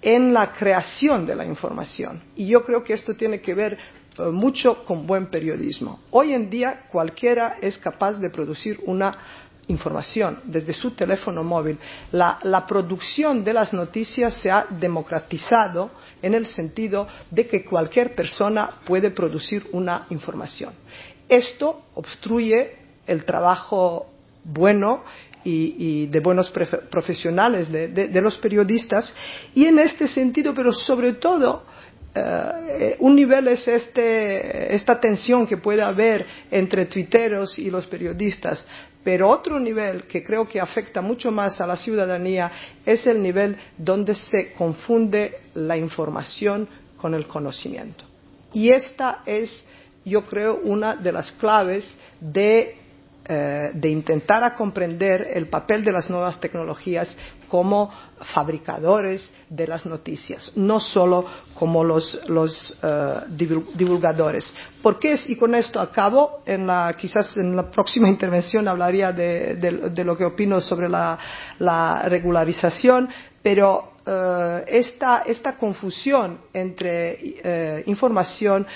en la creación de la información. Y yo creo que esto tiene que ver eh, mucho con buen periodismo. Hoy en día cualquiera es capaz de producir una información desde su teléfono móvil. la, producción de las noticias se ha democratizado en el sentido de que cualquier persona puede producir una información. Esto obstruye el trabajo bueno y, de buenos profesionales de, los periodistas y en este sentido, pero sobre todo, eh, un nivel es este, esta tensión que puede haber entre tuiteros y los periodistas, pero otro nivel que creo que afecta mucho más a la ciudadanía es el nivel donde se confunde la información con el conocimiento. Y esta es yo creo, una de las claves de, eh, de intentar a comprender el papel de las nuevas tecnologías como fabricadores de las noticias, no solo como los, eh, divulgadores. ¿Por qué? Y con esto acabo, en la, quizás en la próxima intervención hablaría de, lo que opino sobre la, la regularización, pero eh, esta, confusión entre información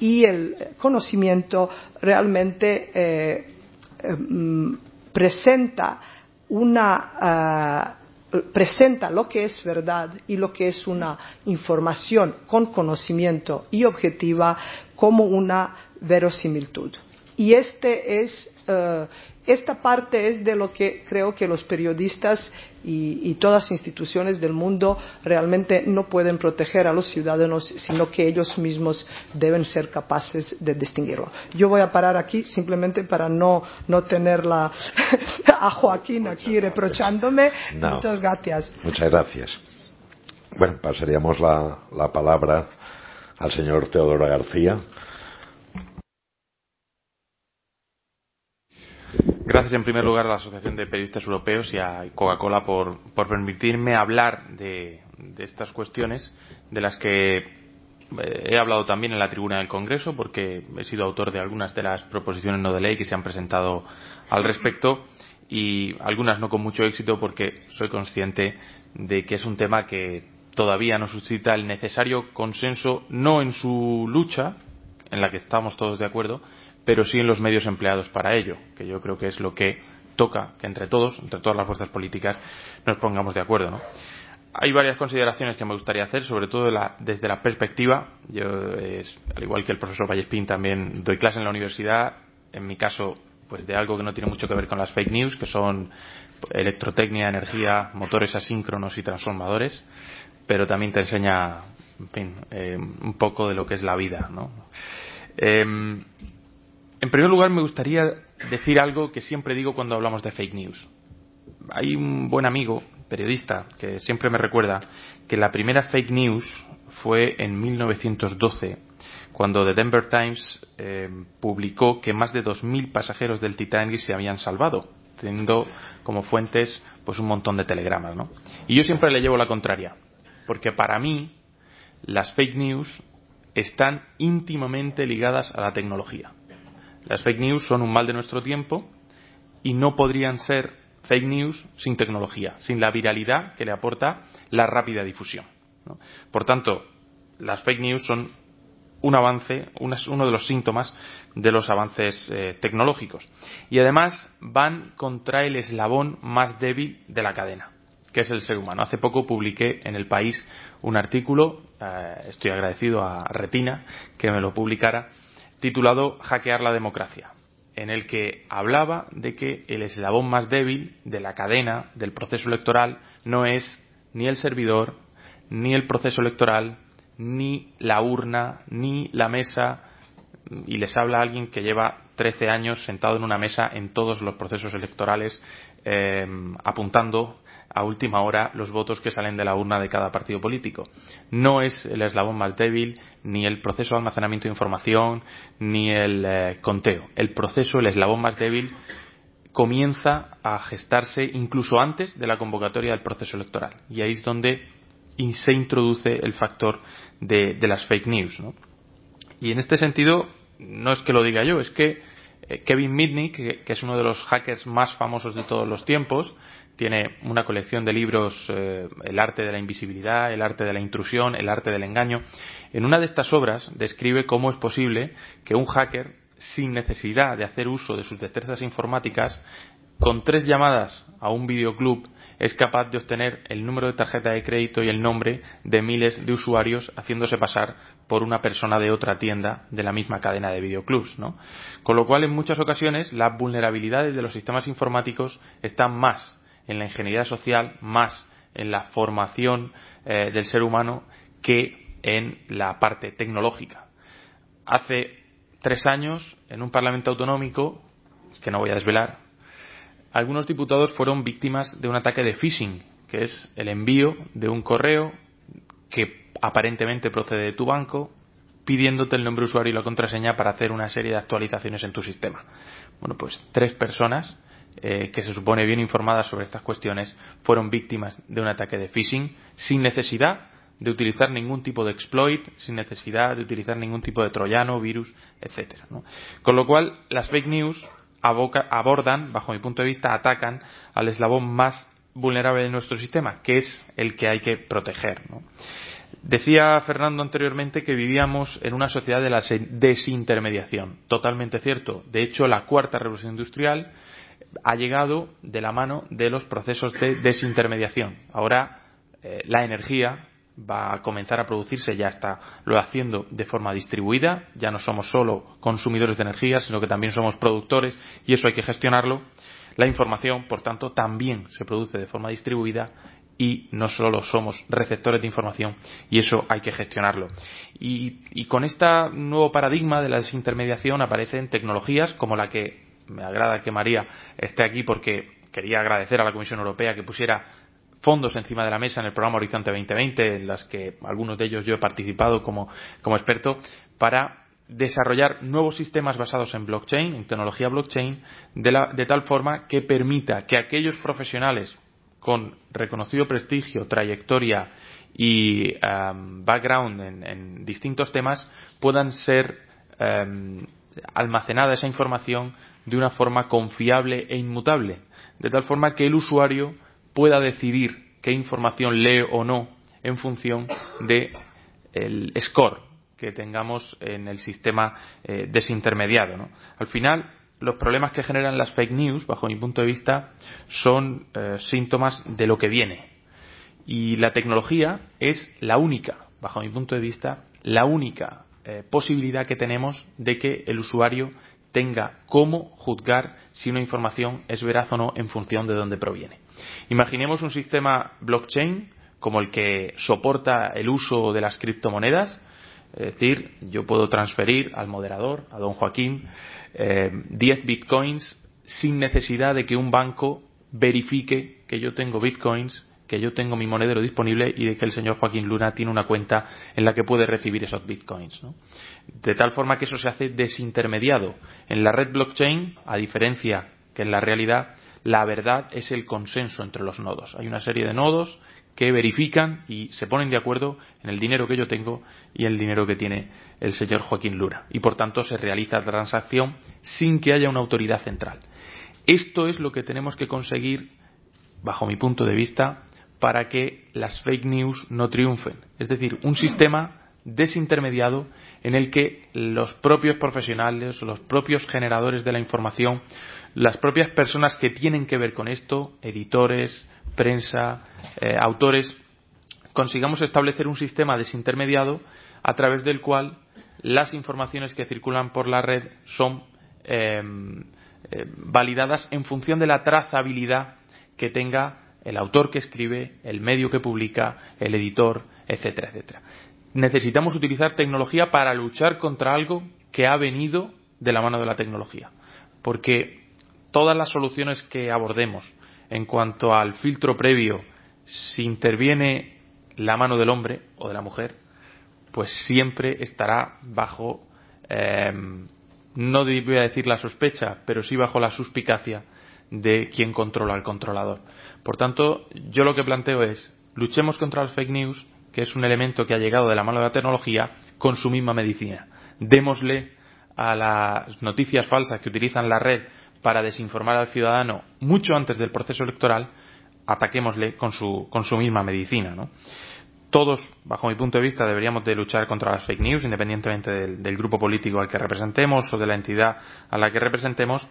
y el conocimiento realmente eh, mm, presenta eh, presenta lo que es verdad y lo que es una información con conocimiento y objetiva como una verosimilitud. Y este es eh, esta parte es de lo que creo que los periodistas y, todas las instituciones del mundo realmente no pueden proteger a los ciudadanos, sino que ellos mismos deben ser capaces de distinguirlo. Yo voy a parar aquí simplemente para no, no tener a Joaquín aquí reprochándome. Muchas gracias. Muchas gracias. Bueno, pasaríamos la, la palabra al señor Teodoro García Gracias en primer lugar a la Asociación de Periodistas Europeos y a Coca-Cola por, permitirme hablar de, estas cuestiones de las que eh, he hablado también en la tribuna del Congreso porque he sido autor de algunas de las proposiciones no de ley que se han presentado al respecto y algunas no con mucho éxito porque soy consciente de que es un tema que todavía no suscita el necesario consenso no en su lucha en la que estamos todos de acuerdo pero sí en los medios empleados para ello, que yo creo que es lo que toca que entre todos, entre todas las fuerzas políticas, nos pongamos de acuerdo. ¿no? Hay varias consideraciones que me gustaría hacer, sobre todo desde la perspectiva. Yo, al igual que el profesor Vallespín, también doy clase en la universidad, en mi caso, pues de algo que no tiene mucho que ver con las fake news, que son electrotecnia, energía, motores asíncronos y transformadores, pero también te enseña, en fin, eh, un poco de lo que es la vida, ¿no? Em, en primer lugar, me gustaría decir algo que siempre digo cuando hablamos de fake news. Hay un buen amigo, periodista, que siempre me recuerda que la primera fake news fue en 1912, cuando The Denver Times eh, publicó que más de 2.000 pasajeros del Titanic se habían salvado, teniendo como fuentes pues un montón de telegramas. ¿no? Y yo siempre le llevo la contraria, porque para mí las fake news están íntimamente ligadas a la tecnología. Las fake news son un mal de nuestro tiempo y no podrían ser fake news sin tecnología, sin la viralidad que le aporta la rápida difusión. Por tanto, las fake news son un avance, uno de los síntomas de los avances eh, tecnológicos. Y además van contra el eslabón más débil de la cadena, que es el ser humano. Hace poco publiqué en El País un artículo, eh, estoy agradecido a Retina que me lo publicara, titulado Hackear la democracia, en el que hablaba de que el eslabón más débil de la cadena del proceso electoral no es ni el servidor, ni el proceso electoral, ni la urna, ni la mesa, y les habla alguien que lleva 13 años sentado en una mesa en todos los procesos electorales, eh, apuntando a última hora los votos que salen de la urna de cada partido político. No es el eslabón más débil, ni el proceso de almacenamiento de información, ni el eh, conteo. El proceso, el eslabón más débil, comienza a gestarse incluso antes de la convocatoria del proceso electoral. Y ahí es donde se introduce el factor de, las fake news. Y en este sentido, no es que lo diga yo, es que eh, Kevin Mitnick, que, es uno de los hackers más famosos de todos los tiempos, tiene una colección de libros, eh, El arte de la invisibilidad, El arte de la intrusión, El arte del engaño. En una de estas obras describe cómo es posible que un hacker, sin necesidad de hacer uso de sus destrezas informáticas, con tres llamadas a un videoclub es capaz de obtener el número de tarjeta de crédito y el nombre de miles de usuarios haciéndose pasar por una persona de otra tienda de la misma cadena de videoclubs. ¿no? Con lo cual, en muchas ocasiones, las vulnerabilidades de los sistemas informáticos están más en la ingeniería social, más en la formación eh, del ser humano que en la parte tecnológica. Hace tres años, en un Parlamento autonómico, que no voy a desvelar, algunos diputados fueron víctimas de un ataque de phishing, que es el envío de un correo que aparentemente procede de tu banco pidiéndote el nombre usuario y la contraseña para hacer una serie de actualizaciones en tu sistema. Bueno, pues tres personas eh, que se supone bien informadas sobre estas cuestiones fueron víctimas de un ataque de phishing sin necesidad de utilizar ningún tipo de exploit, sin necesidad de utilizar ningún tipo de troyano, virus, etcétera. Con lo cual, las fake news abordan, bajo mi punto de vista, atacan al eslabón más vulnerable de nuestro sistema, que es el que hay que proteger. Decía Fernando anteriormente que vivíamos en una sociedad de la desintermediación. Totalmente cierto. De hecho, la cuarta revolución industrial ha llegado de la mano de los procesos de desintermediación. Ahora, eh, la energía va a comenzar a producirse, ya está lo haciendo de forma distribuida, ya no somos solo consumidores de energía, sino que también somos productores y eso hay que gestionarlo. La información, por tanto, también se produce de forma distribuida y no solo somos receptores de información y eso hay que gestionarlo. Y, y con este nuevo paradigma de la desintermediación aparecen tecnologías como la que me agrada que María esté aquí porque quería agradecer a la Comisión Europea que pusiera fondos encima de la mesa en el programa Horizonte 2020, en las que algunos de ellos yo he participado como, experto, para desarrollar nuevos sistemas basados en blockchain, en tecnología blockchain, de, tal forma que permita que aquellos profesionales con reconocido prestigio, trayectoria y um, background en, distintos temas puedan ser um, almacenada esa información de una forma confiable e inmutable, de tal forma que el usuario pueda decidir qué información lee o no en función del score que tengamos en el sistema eh, desintermediado. Al final, los problemas que generan las fake news, bajo mi punto de vista, son eh, síntomas de lo que viene. Y la tecnología es la única, bajo mi punto de vista, la única eh, posibilidad que tenemos de que el usuario tenga cómo juzgar si una información es veraz o no en función de dónde proviene. Imaginemos un sistema blockchain como el que soporta el uso de las criptomonedas, es decir, yo puedo transferir al moderador, a don Joaquín, 10 eh, bitcoins sin necesidad de que un banco verifique que yo tengo bitcoins, que yo tengo mi monedero disponible y de que el señor Joaquín Luna tiene una cuenta en la que puede recibir esos bitcoins. De tal forma que eso se hace desintermediado. En la red blockchain, a diferencia que en la realidad, la verdad es el consenso entre los nodos. Hay una serie de nodos que verifican y se ponen de acuerdo en el dinero que yo tengo y el dinero que tiene el señor Joaquín Lura. Y por tanto se realiza la transacción sin que haya una autoridad central. Esto es lo que tenemos que conseguir, bajo mi punto de vista, para que las fake news no triunfen. Es decir, un sistema desintermediado en el que los propios profesionales, los propios generadores de la información las propias personas que tienen que ver con esto, editores, prensa, eh, autores, consigamos establecer un sistema desintermediado a través del cual las informaciones que circulan por la red son em, eh, validadas en función de la trazabilidad que tenga el autor que escribe, el medio que publica, el editor, etcétera, etcétera. Necesitamos utilizar tecnología para luchar contra algo que ha venido de la mano de la tecnología. Porque todas las soluciones que abordemos En cuanto al filtro previo, si interviene la mano del hombre o de la mujer, pues siempre estará bajo, eh, no voy a decir la sospecha, pero sí bajo la suspicacia de quien controla al controlador. Por tanto, yo lo que planteo es, luchemos contra las fake news, que es un elemento que ha llegado de la mano de la tecnología, con su misma medicina. Démosle a las noticias falsas que utilizan la red para desinformar al ciudadano mucho antes del proceso electoral, ataquémosle con su, con su misma medicina. Todos, bajo mi punto de vista, deberíamos de luchar contra las fake news, independientemente del, del grupo político al que representemos o de la entidad a la que representemos,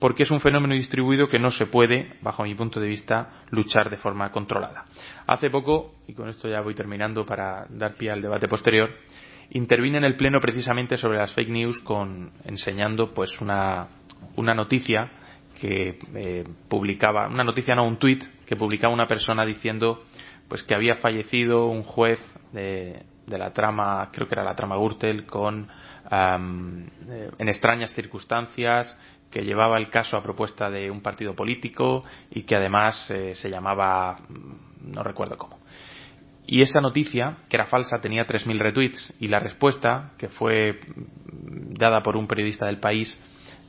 porque es un fenómeno distribuido que no se puede, bajo mi punto de vista, luchar de forma controlada. Hace poco, y con esto ya voy terminando para dar pie al debate posterior, intervine en el pleno precisamente sobre las fake news con enseñando pues una, una noticia que eh, publicaba una noticia no un tuit que publicaba una persona diciendo pues que había fallecido un juez de, de la trama creo que era la trama Gürtel con um, en extrañas circunstancias que llevaba el caso a propuesta de un partido político y que además eh, se llamaba no recuerdo cómo y esa noticia, que era falsa, tenía 3.000 retweets y la respuesta, que fue dada por un periodista del país,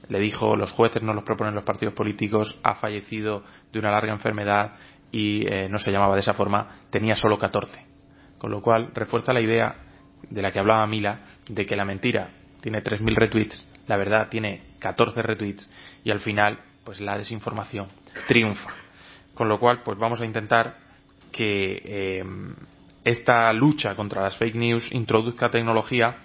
le dijo los jueces no los proponen los partidos políticos, ha fallecido de una larga enfermedad y eh, no se llamaba de esa forma, tenía solo 14. Con lo cual refuerza la idea de la que hablaba Mila, de que la mentira tiene 3.000 retweets, la verdad tiene 14 retweets y al final pues la desinformación triunfa. Con lo cual pues vamos a intentar que eh, esta lucha contra las fake news introduzca tecnología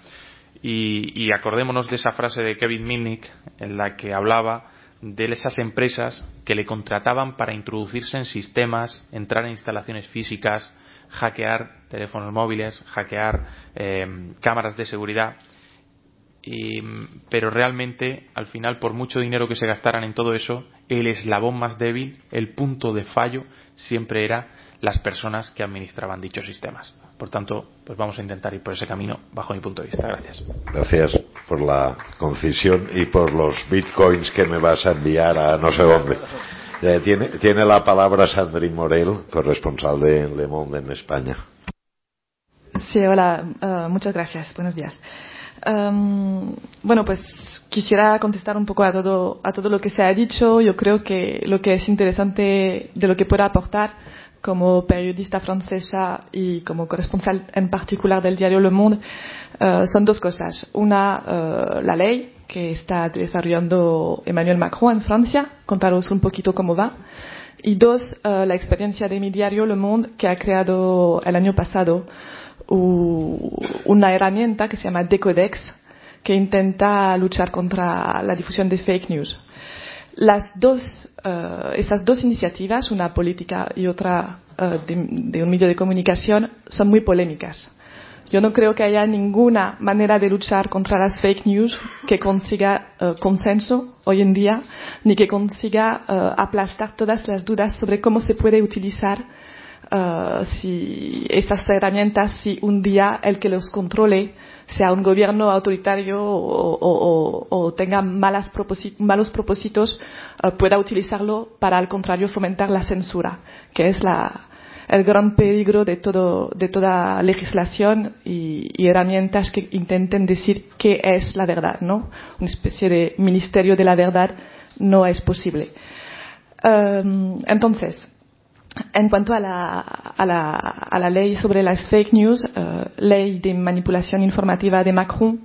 y, acordémonos de esa frase de Kevin Mitnick en la que hablaba de esas empresas que le contrataban para introducirse en sistemas, entrar en instalaciones físicas, hackear teléfonos móviles, hackear eh, cámaras de seguridad. Y, pero realmente, al final, por mucho dinero que se gastaran en todo eso, el eslabón más débil, el punto de fallo, siempre era las personas que administraban dichos sistemas. Por tanto, pues vamos a intentar ir por ese camino bajo mi punto de vista. Gracias. Gracias por la concisión y por los bitcoins que me vas a enviar a no sé dónde. Eh, tiene, tiene la palabra Sandrine Morel, corresponsal de Le Monde en España. Sí, hola, uh, muchas gracias. Buenos días. Um, bueno, pues quisiera contestar un poco a todo, a todo lo que se ha dicho. Yo creo que lo que es interesante de lo que pueda aportar como periodista francesa y como corresponsal en particular del diario Le Monde, uh, son dos cosas. Una, uh, la ley que está desarrollando Emmanuel Macron en Francia, contaros un poquito cómo va. Y dos, uh, la experiencia de mi diario Le Monde, que ha creado el año pasado una herramienta que se llama Decodex, que intenta luchar contra la difusión de fake news. Las dos, uh, esas dos iniciativas, una política y otra uh, de, un medio de comunicación, son muy polémicas. Yo no creo que haya ninguna manera de luchar contra las fake news que consiga uh, consenso hoy en día, ni que consiga aplastar todas las dudas sobre cómo se puede utilizar Uh, si esas herramientas, si un día el que los controle sea un gobierno autoritario o, tenga malas propósit malos propósitos, uh, pueda utilizarlo para, al contrario, fomentar la censura, que es la, el gran peligro de, todo, de toda legislación y, herramientas que intenten decir qué es la verdad, ¿no? Una especie de ministerio de la verdad no es posible. Um, entonces, en cuanto a la, a, la, ley sobre las fake news, uh, ley de manipulación informativa de Macron,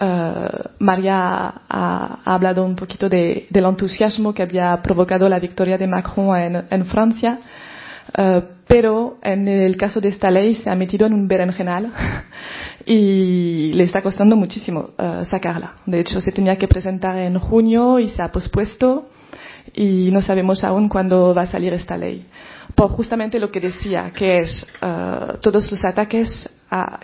uh, María ha, ha, hablado un poquito de, del entusiasmo que había provocado la victoria de Macron en, Francia, uh, pero en el caso de esta ley se ha metido en un berenjenal y le está costando muchísimo sacarla. De hecho, se tenía que presentar en junio y se ha pospuesto y no sabemos aún cuándo va a salir esta ley. Por justamente lo que decía, que es uh, todos los ataques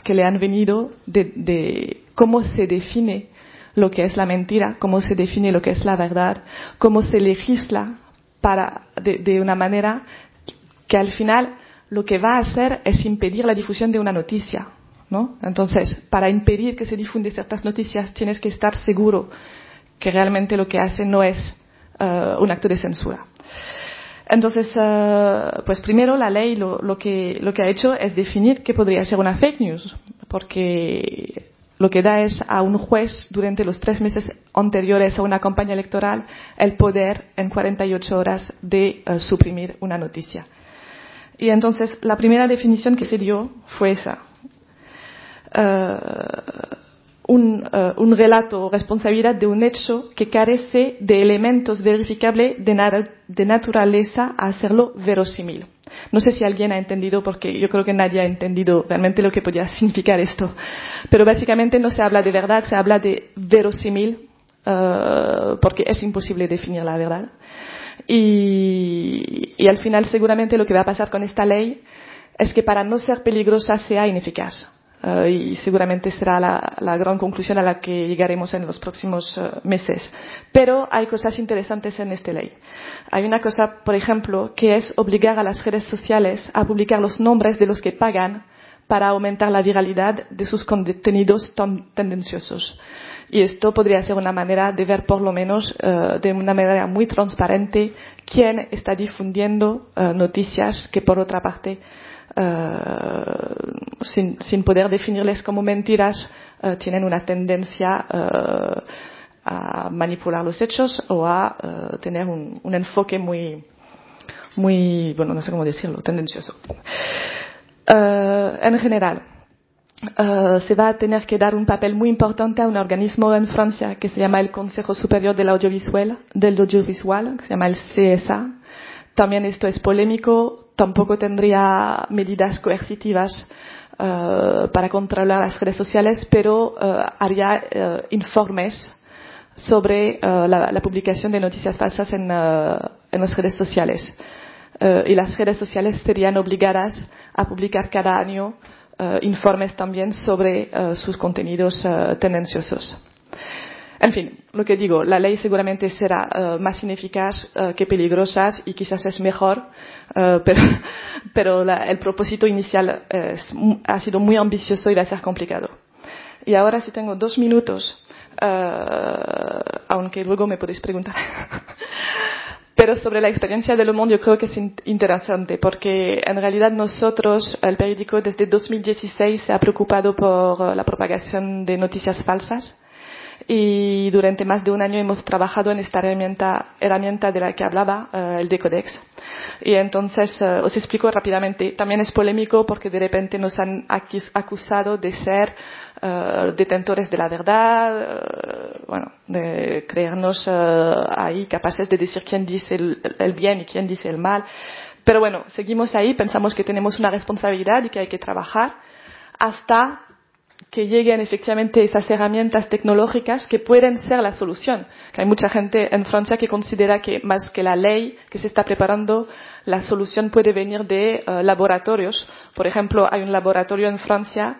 que le han venido de, de, cómo se define lo que es la mentira, cómo se define lo que es la verdad, cómo se legisla para, de, de una manera que al final lo que va a hacer es impedir la difusión de una noticia. ¿no? Entonces, para impedir que se difunde ciertas noticias, tienes que estar seguro que realmente lo que hace no es uh, un acto de censura. Entonces, eh, pues primero la ley lo, lo, que, lo que ha hecho es definir qué podría ser una fake news, porque lo que da es a un juez durante los tres meses anteriores a una campaña electoral el poder en 48 horas de uh, suprimir una noticia. Y entonces la primera definición que se dio fue esa. Uh, un, uh, un, relato o responsabilidad de un hecho que carece de elementos verificables de, na de naturaleza a hacerlo verosímil. No sé si alguien ha entendido, porque yo creo que nadie ha entendido realmente lo que podía significar esto. Pero básicamente no se habla de verdad, se habla de verosímil, uh, porque es imposible definir la verdad. Y, y al final seguramente lo que va a pasar con esta ley es que para no ser peligrosa sea ineficaz. Uh, y seguramente será la, gran conclusión a la que llegaremos en los próximos uh, meses. Pero hay cosas interesantes en esta ley. Hay una cosa, por ejemplo, que es obligar a las redes sociales a publicar los nombres de los que pagan para aumentar la viralidad de sus contenidos tendenciosos. Y esto podría ser una manera de ver, por lo menos, uh, de una manera muy transparente, quién está difundiendo noticias que, por otra parte, Uh, sin, poder definirles como mentiras, uh, tienen una tendencia uh, a manipular los hechos o a tener un, un, enfoque muy, muy, bueno, no sé cómo decirlo, tendencioso. en general, se va a tener que dar un papel muy importante a un organismo en Francia que se llama el Consejo Superior del Audiovisual, del Audiovisual, que se llama el CSA. También esto es polémico, tampoco tendría medidas coercitivas uh, para controlar las redes sociales, pero uh, haría uh, informes sobre la, publicación de noticias falsas en las redes sociales. y las redes sociales serían obligadas a publicar cada año informes también sobre sus contenidos tendenciosos. En fin, lo que digo, la ley seguramente será uh, más ineficaz uh, que peligrosa y quizás es mejor, uh, pero, la, el propósito inicial ha sido muy ambicioso y va a ser complicado. Y ahora si tengo dos minutos, aunque luego me podéis preguntar. Pero sobre la experiencia de Le yo creo que es interesante porque en realidad nosotros, el periódico desde 2016 se ha preocupado por la propagación de noticias falsas y durante más de un año hemos trabajado en esta herramienta, herramienta de la que hablaba, uh, el Decodex. Y entonces uh, os explico rápidamente. También es polémico porque de repente nos han acusado de ser uh, detentores de la verdad, bueno, de creernos ahí capaces de decir quién dice el bien y quién dice el mal. Pero bueno, seguimos ahí, pensamos que tenemos una responsabilidad y que hay que trabajar hasta que lleguen efectivamente esas herramientas tecnológicas que pueden ser la solución. Hay mucha gente en Francia que considera que más que la ley que se está preparando, la solución puede venir de uh, laboratorios. Por ejemplo, hay un laboratorio en Francia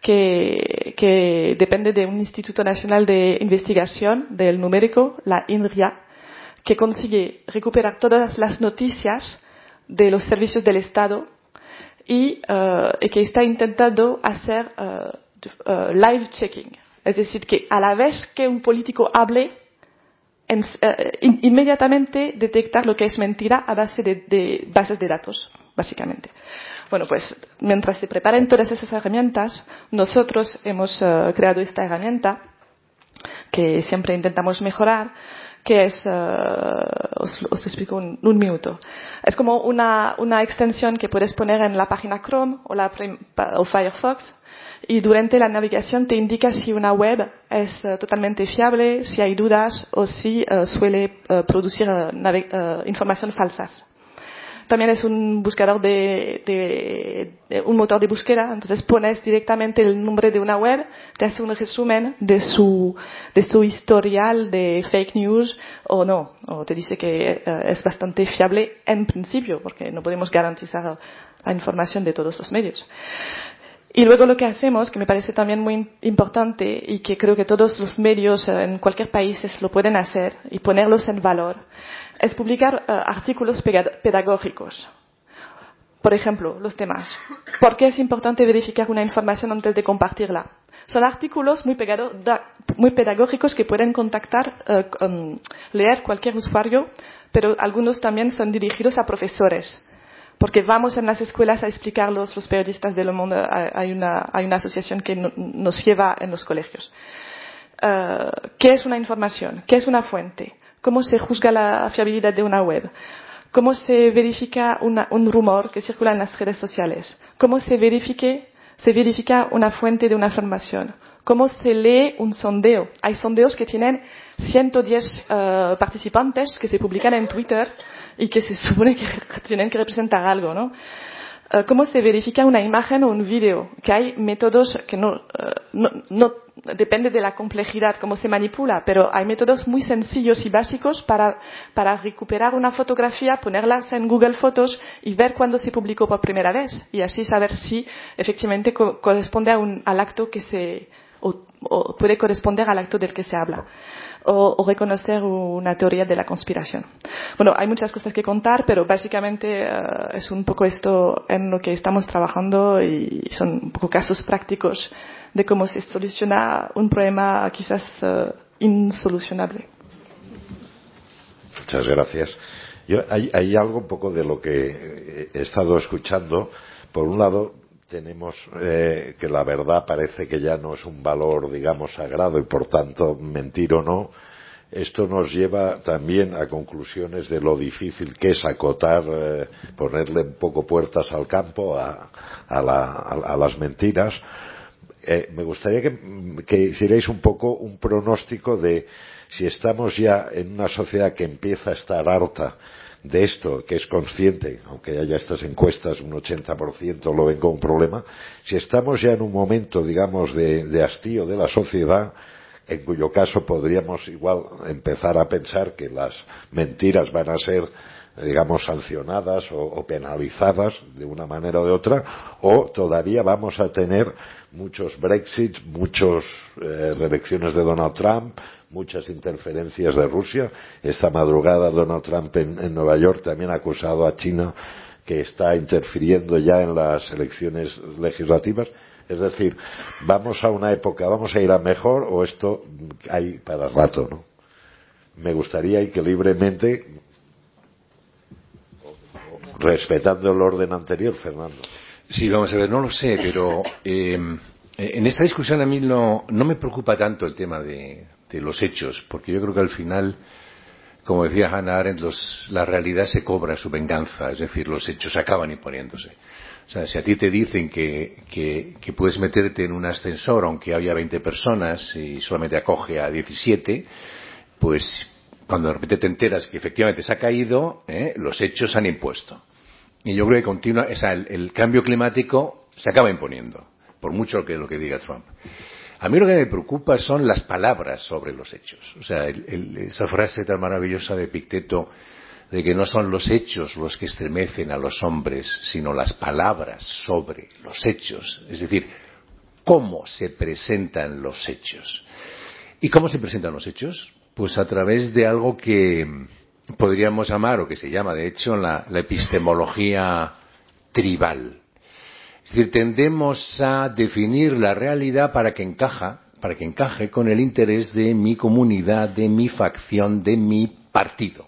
que, que, depende de un Instituto Nacional de Investigación del Numérico, la INRIA, que consigue recuperar todas las noticias de los servicios del Estado y, uh, y que está intentando hacer uh, uh, live checking. Es decir, que a la vez que un político hable, in, inmediatamente detectar lo que es mentira a base de, bases de datos, básicamente. Bueno, pues mientras se preparen todas esas herramientas, nosotros hemos uh, creado esta herramienta que siempre intentamos mejorar, que es, uh, os, lo explico un, un, minuto. Es como una, una extensión que puedes poner en la página Chrome o, la, o Firefox y durante la navegación te indica si una web es uh, totalmente fiable, si hay dudas o si uh, suele producir información falsas. También es un buscador de, de, un motor de búsqueda, entonces pones directamente el nombre de una web, te hace un resumen de su, de su historial de fake news o no, o te dice que es bastante fiable en principio, porque no podemos garantizar la información de todos los medios. Y luego lo que hacemos, que me parece también muy importante y que creo que todos los medios eh, en cualquier país lo pueden hacer y ponerlos en valor, es publicar uh, artículos pedagógicos. Por ejemplo, los temas. ¿Por qué es importante verificar una información antes de compartirla? Son artículos muy, pedagógicos que pueden contactar, um, leer cualquier usuario pero algunos también son dirigidos a profesores porque vamos en las escuelas a explicarlos los periodistas del mundo. Hay una, asociación que nos lleva en los colegios. Uh, ¿Qué es una información? ¿Qué es una fuente? ¿Cómo se juzga la fiabilidad de una web? ¿Cómo se verifica una, un rumor que circula en las redes sociales? ¿Cómo se, verifique, verifica una fuente de una información? ¿Cómo se lee un sondeo? Hay sondeos que tienen 110 uh, participantes que se publican en Twitter y que se supone que tienen que representar algo, ¿no? Uh, ¿Cómo se verifica una imagen o un vídeo? Que hay métodos que no, uh, no, no, depende de la complejidad, cómo se manipula, pero hay métodos muy sencillos y básicos para, para recuperar una fotografía, ponerla en Google Fotos y ver cuándo se publicó por primera vez y así saber si efectivamente co corresponde al acto que se, o puede corresponder al acto del que se habla o, reconocer una teoría de la conspiración. Bueno, hay muchas cosas que contar, pero básicamente uh, es un poco esto en lo que estamos trabajando y son un poco casos prácticos de cómo se soluciona un problema quizás uh, insolucionable. Muchas gracias. Yo, hay, hay algo un poco de lo que he estado escuchando. Por un lado, tenemos eh, que la verdad parece que ya no es un valor, digamos, sagrado y por tanto mentir o no. Esto nos lleva también a conclusiones de lo difícil que es acotar, eh, ponerle un poco puertas al campo a, a, la, a, a las mentiras. Eh, me gustaría que, que hicierais un poco un pronóstico de si estamos ya en una sociedad que empieza a estar harta de esto, que es consciente, aunque haya estas encuestas, un 80% lo ven como un problema, si estamos ya en un momento, digamos, de, hastío de la sociedad, en cuyo caso podríamos igual empezar a pensar que las mentiras van a ser digamos sancionadas o, o, penalizadas de una manera o de otra o todavía vamos a tener muchos Brexits, muchas eh, reelecciones de Donald Trump, muchas interferencias de Rusia. Esta madrugada Donald Trump en, Nueva York también ha acusado a China que está interfiriendo ya en las elecciones legislativas. Es decir, vamos a una época, vamos a ir a mejor o esto hay para rato, ¿no? Me gustaría y que libremente, respetando el orden anterior, Fernando. Sí, vamos a ver, no lo sé, pero eh, en esta discusión a mí no me preocupa tanto el tema de, de los hechos, porque yo creo que al final, como decía Hannah Arendt, los, la realidad se cobra su venganza, es decir, los hechos acaban imponiéndose. O sea, si a ti te dicen que, que, que puedes meterte en un ascensor aunque haya 20 personas y solamente acoge a 17, pues cuando de repente te enteras que efectivamente se ha caído, ¿eh? los hechos han impuesto. Y yo creo que continúa, o sea, el, el, cambio climático se acaba imponiendo, por mucho que lo que diga Trump. A mí lo que me preocupa son las palabras sobre los hechos. O sea, esa frase tan maravillosa de Picteto de que no son los hechos los que estremecen a los hombres, sino las palabras sobre los hechos. Es decir, cómo se presentan los hechos. ¿Y cómo se presentan los hechos? Pues a través de algo que podríamos llamar, o que se llama de hecho, la epistemología tribal. Es decir, tendemos a definir la realidad para que encaja, para que encaje con el interés de mi comunidad, de mi facción, de mi partido.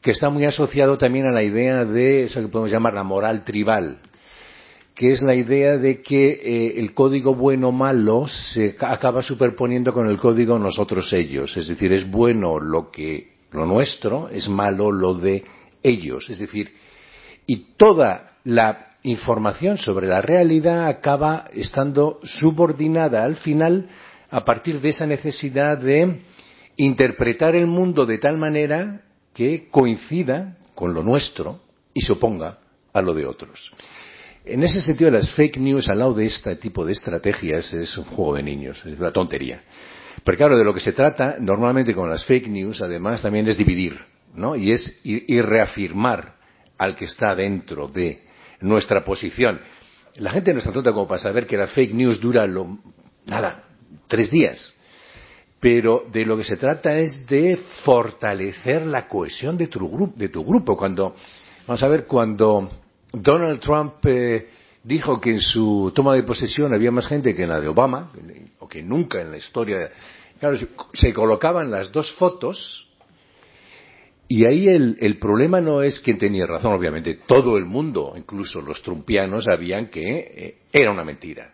Que está muy asociado también a la idea de eso que podemos llamar la moral tribal, que es la idea de que eh, el código bueno malo se acaba superponiendo con el código nosotros ellos. Es decir, es bueno lo que lo nuestro, es malo lo de ellos. Es decir, y toda la información sobre la realidad acaba estando subordinada al final a partir de esa necesidad de interpretar el mundo de tal manera que coincida con lo nuestro y se oponga a lo de otros. En ese sentido, las fake news al lado de este tipo de estrategias es un juego de niños, es una tontería. Pero claro, de lo que se trata normalmente con las fake news, además, también es dividir, ¿no? Y es y, y reafirmar al que está dentro de nuestra posición. La gente no está tonta como para saber que la fake news dura lo, nada, tres días. Pero de lo que se trata es de fortalecer la cohesión de tu, grupo, de tu grupo. Cuando, vamos a ver, cuando Donald Trump eh, dijo que en su toma de posesión había más gente que en la de Obama, o que nunca en la historia, claro, se colocaban las dos fotos Y ahí el, el, problema no es quién tenía razón, obviamente. Todo el mundo, incluso los trumpianos, sabían que eh, era una mentira.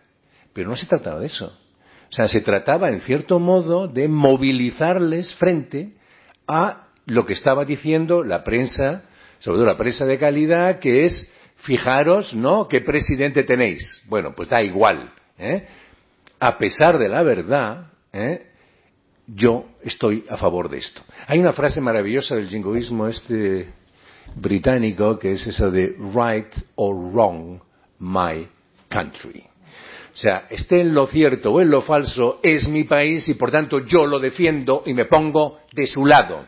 Pero no se trataba de eso. O sea, se trataba, en cierto modo, de movilizarles frente a lo que estaba diciendo la prensa, sobre todo la prensa de calidad, que es, fijaros, ¿no?, qué presidente tenéis. Bueno, pues da igual. ¿eh? A pesar de la verdad, ¿eh? Yo estoy a favor de esto. Hay una frase maravillosa del jingoísmo este británico que es esa de right or wrong my country. O sea, esté en lo cierto o en lo falso, es mi país y por tanto yo lo defiendo y me pongo de su lado.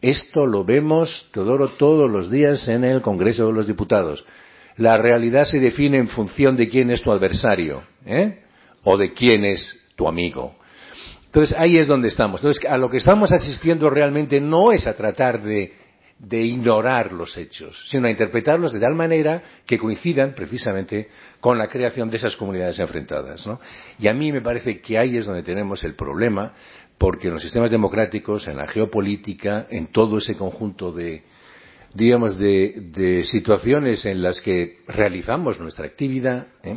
Esto lo vemos, Teodoro, todos los días en el Congreso de los Diputados. La realidad se define en función de quién es tu adversario, ¿eh? O de quién es tu amigo. Entonces ahí es donde estamos. Entonces a lo que estamos asistiendo realmente no es a tratar de, de ignorar los hechos, sino a interpretarlos de tal manera que coincidan precisamente con la creación de esas comunidades enfrentadas. ¿no? Y a mí me parece que ahí es donde tenemos el problema, porque en los sistemas democráticos, en la geopolítica, en todo ese conjunto de, digamos, de, de situaciones en las que realizamos nuestra actividad, ¿eh?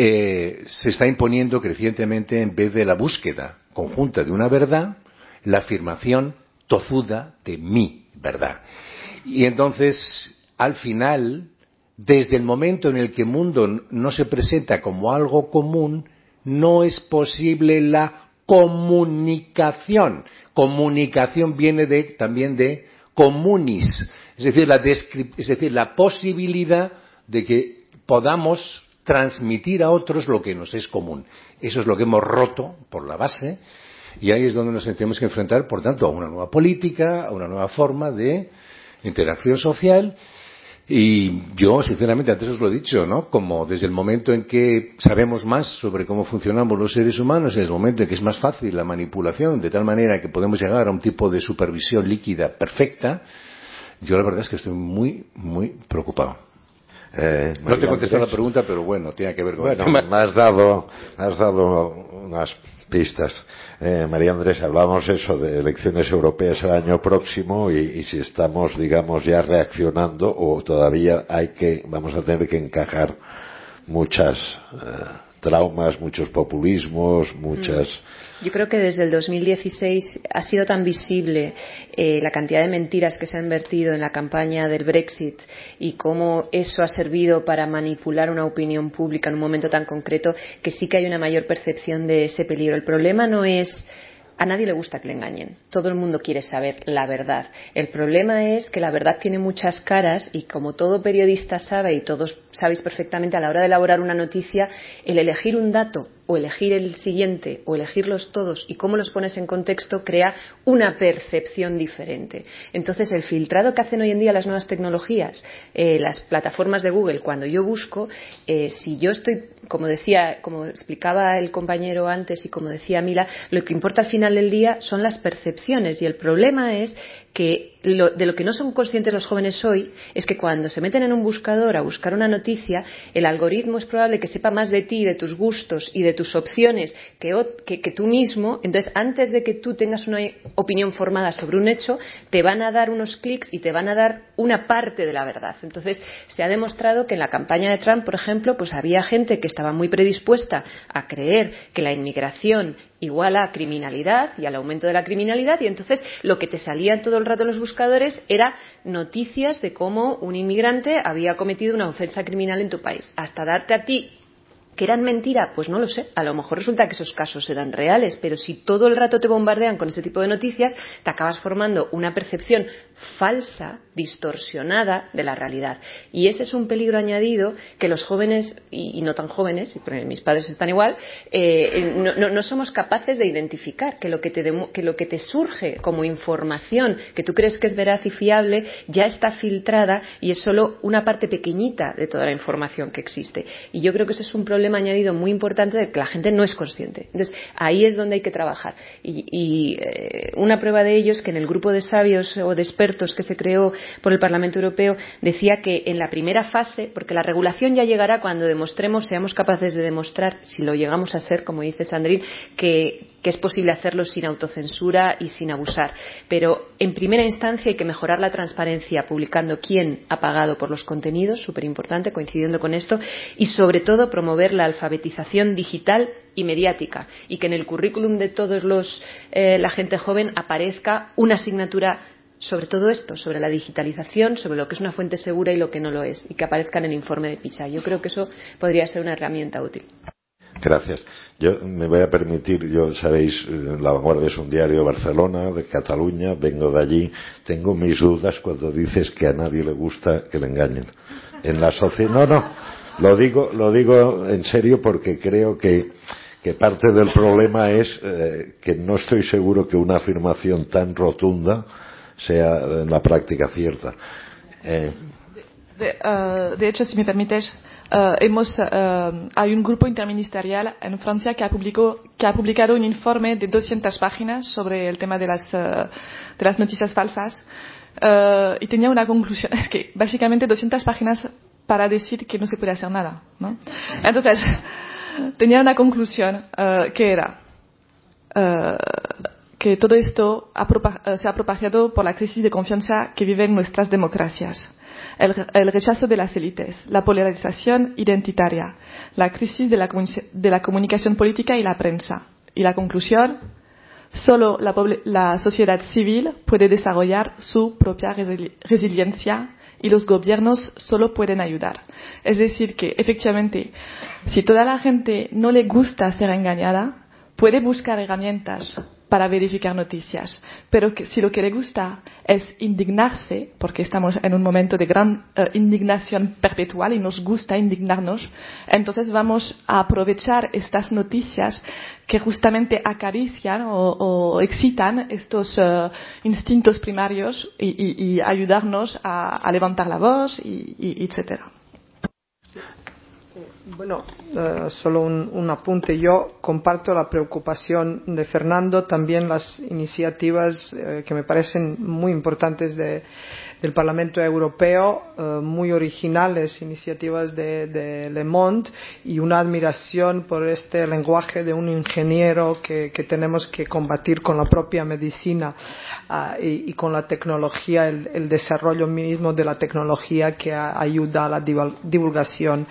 Eh, se está imponiendo crecientemente, en vez de la búsqueda conjunta de una verdad, la afirmación tozuda de mi verdad. Y entonces, al final, desde el momento en el que el mundo no se presenta como algo común, no es posible la comunicación. Comunicación viene de, también de comunis, es decir, la, es decir, la posibilidad de que podamos transmitir a otros lo que nos es común. Eso es lo que hemos roto por la base y ahí es donde nos tenemos que enfrentar, por tanto, a una nueva política, a una nueva forma de interacción social y yo, sinceramente, antes os lo he dicho, ¿no? Como desde el momento en que sabemos más sobre cómo funcionamos los seres humanos, en el momento en que es más fácil la manipulación, de tal manera que podemos llegar a un tipo de supervisión líquida perfecta, yo la verdad es que estoy muy, muy preocupado. Eh, no te he contestado la pregunta, pero bueno, tiene que ver con bueno, Me has dado, has dado unas pistas. Eh, María Andrés, hablamos eso de elecciones europeas el año próximo y, y, si estamos, digamos, ya reaccionando o todavía hay que, vamos a tener que encajar muchas eh, traumas, muchos populismos, muchas. Mm yo creo que desde el 2016 ha sido tan visible eh, la cantidad de mentiras que se han vertido en la campaña del Brexit y cómo eso ha servido para manipular una opinión pública en un momento tan concreto que sí que hay una mayor percepción de ese peligro. El problema no es a nadie le gusta que le engañen. Todo el mundo quiere saber la verdad. El problema es que la verdad tiene muchas caras y como todo periodista sabe y todos sabéis perfectamente a la hora de elaborar una noticia, el elegir un dato o elegir el siguiente o elegirlos todos y cómo los pones en contexto crea una percepción diferente. Entonces, el filtrado que hacen hoy en día las nuevas tecnologías, eh, las plataformas de Google, cuando yo busco, eh, si yo estoy, como decía, como explicaba el compañero antes y como decía Mila, lo que importa al final del día son las percepciones y el problema es que de lo que no son conscientes los jóvenes hoy es que cuando se meten en un buscador a buscar una noticia, el algoritmo es probable que sepa más de ti, de tus gustos y de tus opciones que, tú mismo. Entonces, antes de que tú tengas una opinión formada sobre un hecho, te van a dar unos clics y te van a dar una parte de la verdad. Entonces, se ha demostrado que en la campaña de Trump, por ejemplo, pues había gente que estaba muy predispuesta a creer que la inmigración iguala a criminalidad y al aumento de la criminalidad y entonces lo que te salía todo el rato los buscadores era noticias de cómo un inmigrante había cometido una ofensa criminal en tu país, hasta darte a ti ¿Que eran mentira? Pues no lo sé. A lo mejor resulta que esos casos eran reales, pero si todo el rato te bombardean con ese tipo de noticias, te acabas formando una percepción falsa, distorsionada de la realidad. Y ese es un peligro añadido que los jóvenes, y, no tan jóvenes, y mis padres están igual, eh, no, somos capaces de identificar que lo que, te que lo que te surge como información que tú crees que es veraz y fiable ya está filtrada y es solo una parte pequeñita de toda la información que existe. Y yo creo que ese es un problema añadido muy importante de que la gente no es consciente. Entonces, ahí es donde hay que trabajar. Y, eh, una prueba de ello es que en el grupo de sabios o de expertos que se creó por el Parlamento Europeo decía que en la primera fase, porque la regulación ya llegará cuando demostremos, seamos capaces de demostrar, si lo llegamos a ser, como dice Sandrine, que es posible hacerlo sin autocensura y sin abusar. Pero, en primera instancia, hay que mejorar la transparencia publicando quién ha pagado por los contenidos, súper importante, coincidiendo con esto, y, sobre todo, promover la alfabetización digital y mediática y que en el currículum de todos los eh, la gente joven aparezca una asignatura sobre todo esto, sobre la digitalización, sobre lo que es una fuente segura y lo que no lo es, y que aparezca en el informe de PISA. Yo creo que eso podría ser una herramienta útil. Gracias. Yo me voy a permitir, yo sabéis, La Vanguardia es un diario de Barcelona, de Cataluña, vengo de allí, tengo mis dudas cuando dices que a nadie le gusta que le engañen. En la sociedad, no, no, lo digo, lo digo en serio porque creo que, que parte del problema es eh, que no estoy seguro que una afirmación tan rotunda sea en la práctica cierta. Eh, de, uh, de hecho, si me permites, Uh, hemos, uh, hay un grupo interministerial en Francia que ha, publicó, que ha, publicado un informe de 200 páginas sobre el tema de las, de las noticias falsas y tenía una conclusión, que básicamente 200 páginas para decir que no se puede hacer nada. ¿no? Entonces, tenía una conclusión que era que todo esto ha se ha propagado por la crisis de confianza que viven nuestras democracias el, rechazo de las élites, la polarización identitaria, la crisis de la, comunicación política y la prensa. Y la conclusión, solo la sociedad civil puede desarrollar su propia resiliencia y los gobiernos solo pueden ayudar. Es decir, que efectivamente, si toda la gente no le gusta ser engañada, puede buscar herramientas para verificar noticias. Pero que, si lo que le gusta es indignarse, porque estamos en un momento de gran uh, indignación perpetual y nos gusta indignarnos, entonces vamos a aprovechar estas noticias que justamente acarician o, excitan estos uh, instintos primarios y, ayudarnos a, a, levantar la voz, y, y etcétera. Bueno, uh, solo un, un, apunte. Yo comparto la preocupación de Fernando, también las iniciativas uh, que me parecen muy importantes de, del Parlamento Europeo, uh, muy originales, iniciativas de, de, Le Monde y una admiración por este lenguaje de un ingeniero que, tenemos que combatir con la propia medicina y, y, con la tecnología, el, desarrollo mismo de la tecnología que ayuda a la divulgación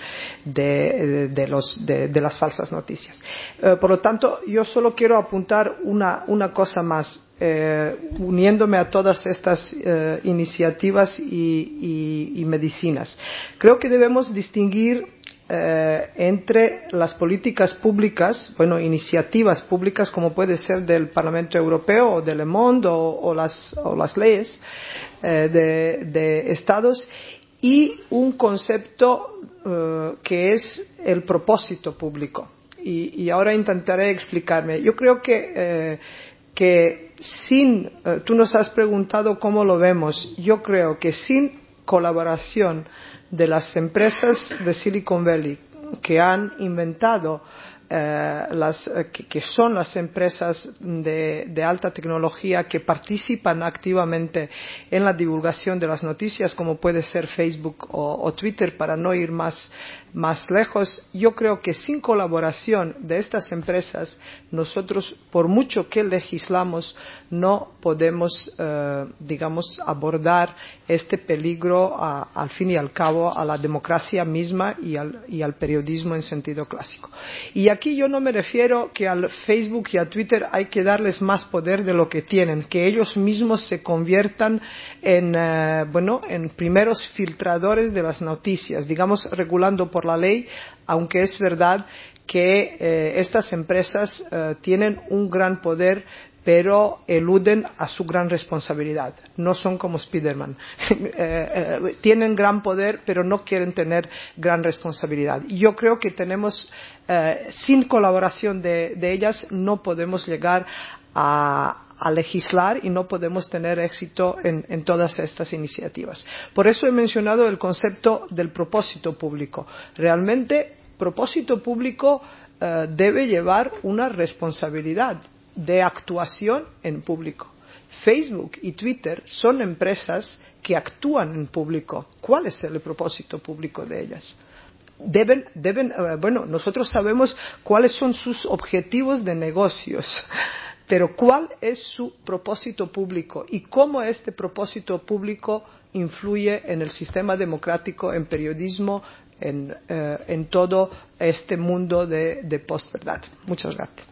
de de, de, los, de, las falsas noticias. Eh, por lo tanto, yo solo quiero apuntar una cosa más. Eh, uniéndome a todas estas eh, iniciativas y, y, y, medicinas. Creo que debemos distinguir eh, entre las políticas públicas, bueno, iniciativas públicas como puede ser del Parlamento Europeo o de Le o, las, o las, leyes eh, de, de, Estados y un concepto uh, que es el propósito público. Y, y, ahora intentaré explicarme. Yo creo que, eh, que sin, uh, tú nos has preguntado cómo lo vemos, yo creo que sin colaboración de las empresas de Silicon Valley que han inventado eh, las, eh, que, son las empresas de, de, alta tecnología que participan activamente en la divulgación de las noticias, como puede ser Facebook o Twitter, para no ir más, más lejos, yo creo que sin colaboración de estas empresas, nosotros, por mucho que legislamos, no podemos, eh, digamos, abordar este peligro al fin y al cabo a la democracia misma y al, y al, periodismo en sentido clásico. Y aquí yo no me refiero que al Facebook y a Twitter hay que darles más poder de lo que tienen, que ellos mismos se conviertan en, eh, bueno, en primeros filtradores de las noticias, digamos, regulando por la ley, aunque es verdad que eh, estas empresas eh, tienen un gran poder pero eluden a su gran responsabilidad. No son como Spiderman. eh, tienen gran poder, pero no quieren tener gran responsabilidad. Yo creo que tenemos, sin colaboración de, ellas, no podemos llegar a, a legislar y no podemos tener éxito en, en, todas estas iniciativas. Por eso he mencionado el concepto del propósito público. Realmente, propósito público eh, debe llevar una responsabilidad de actuación en público. Facebook y Twitter son empresas que actúan en público. ¿Cuál es el propósito público de ellas? deben, deben, eh, bueno, nosotros sabemos cuáles son sus objetivos de negocios, pero cuál es su propósito público y cómo este propósito público influye en el sistema democrático, en periodismo, en, eh, en todo este mundo de, de postverdad. Muchas gracias.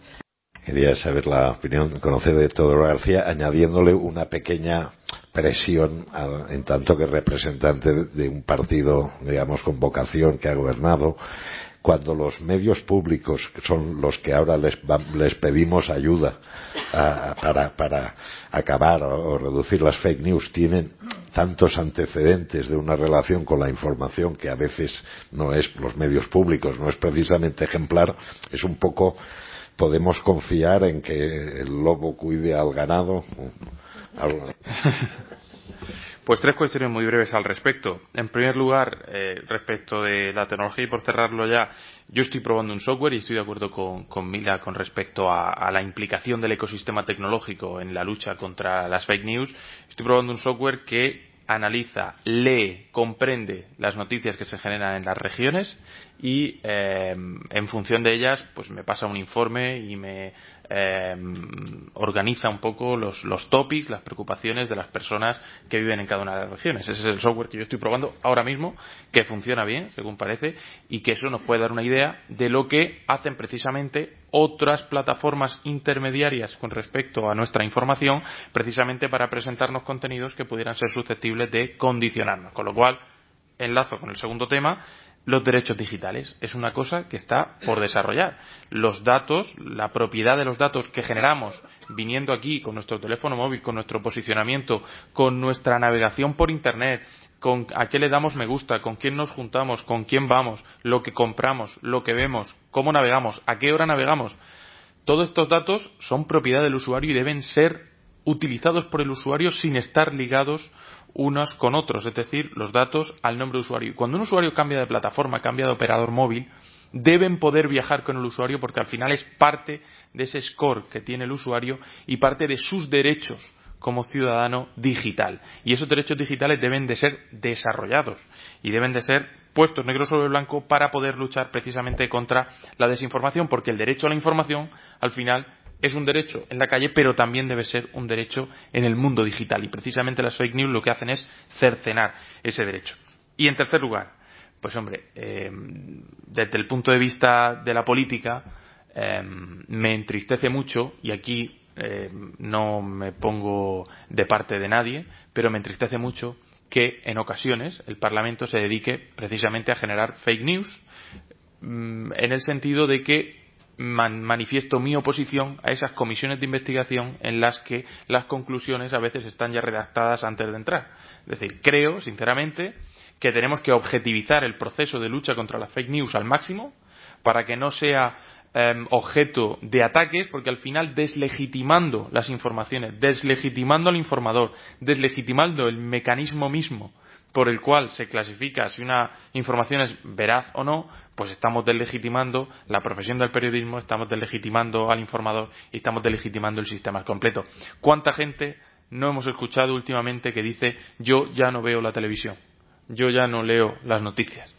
Quería saber la opinión, conocer de Teodoro García, añadiéndole una pequeña presión en tanto que representante de un partido, digamos, con vocación que ha gobernado, cuando los medios públicos, que son los que ahora les, les pedimos ayuda para, para, acabar o, reducir las fake news, tienen tantos antecedentes de una relación con la información que a veces no es los medios públicos, no es precisamente ejemplar, es un poco podemos confiar en que el lobo cuide al ganado. Pues tres cuestiones muy breves al respecto. En primer lugar, eh, respecto de la tecnología y por cerrarlo ya, yo estoy probando un software y estoy de acuerdo con, Mila con respecto a, a, la implicación del ecosistema tecnológico en la lucha contra las fake news. Estoy probando un software que analiza, lee, comprende las noticias que se generan en las regiones y eh, en función de ellas pues me pasa un informe y me eh, organiza un poco los, los topics, las preocupaciones de las personas que viven en cada una de las regiones. Ese es el software que yo estoy probando ahora mismo, que funciona bien, según parece, y que eso nos puede dar una idea de lo que hacen precisamente otras plataformas intermediarias con respecto a nuestra información, precisamente para presentarnos contenidos que pudieran ser susceptibles de condicionarnos. Con lo cual, enlazo con el segundo tema, los derechos digitales. Es una cosa que está por desarrollar. Los datos, la propiedad de los datos que generamos viniendo aquí con nuestro teléfono móvil, con nuestro posicionamiento, con nuestra navegación por Internet, con a qué le damos me gusta, con quién nos juntamos, con quién vamos, lo que compramos, lo que vemos, cómo navegamos, a qué hora navegamos. Todos estos datos son propiedad del usuario y deben ser utilizados por el usuario sin estar ligados unos con otros, es decir, los datos al nombre de usuario. Y cuando un usuario cambia de plataforma, cambia de operador móvil, deben poder viajar con el usuario porque al final es parte de ese score que tiene el usuario y parte de sus derechos como ciudadano digital. Y esos derechos digitales deben de ser desarrollados y deben de ser puestos negro sobre blanco para poder luchar precisamente contra la desinformación, porque el derecho a la información al final es un derecho en la calle, pero también debe ser un derecho en el mundo digital. Y precisamente las fake news lo que hacen es cercenar ese derecho. Y en tercer lugar, pues hombre, eh, desde el punto de vista de la política, eh, me entristece mucho, y aquí eh, no me pongo de parte de nadie, pero me entristece mucho que en ocasiones el Parlamento se dedique precisamente a generar fake news, mm, en el sentido de que manifiesto mi oposición a esas comisiones de investigación en las que las conclusiones a veces están ya redactadas antes de entrar. Es decir, creo, sinceramente, que tenemos que objetivizar el proceso de lucha contra las fake news al máximo para que no sea eh, objeto de ataques, porque al final deslegitimando las informaciones, deslegitimando al informador, deslegitimando el mecanismo mismo por el cual se clasifica si una información es veraz o no, pues estamos deslegitimando la profesión del periodismo, estamos deslegitimando al informador y estamos deslegitimando el sistema completo. ¿Cuánta gente no hemos escuchado últimamente que dice yo ya no veo la televisión, yo ya no leo las noticias?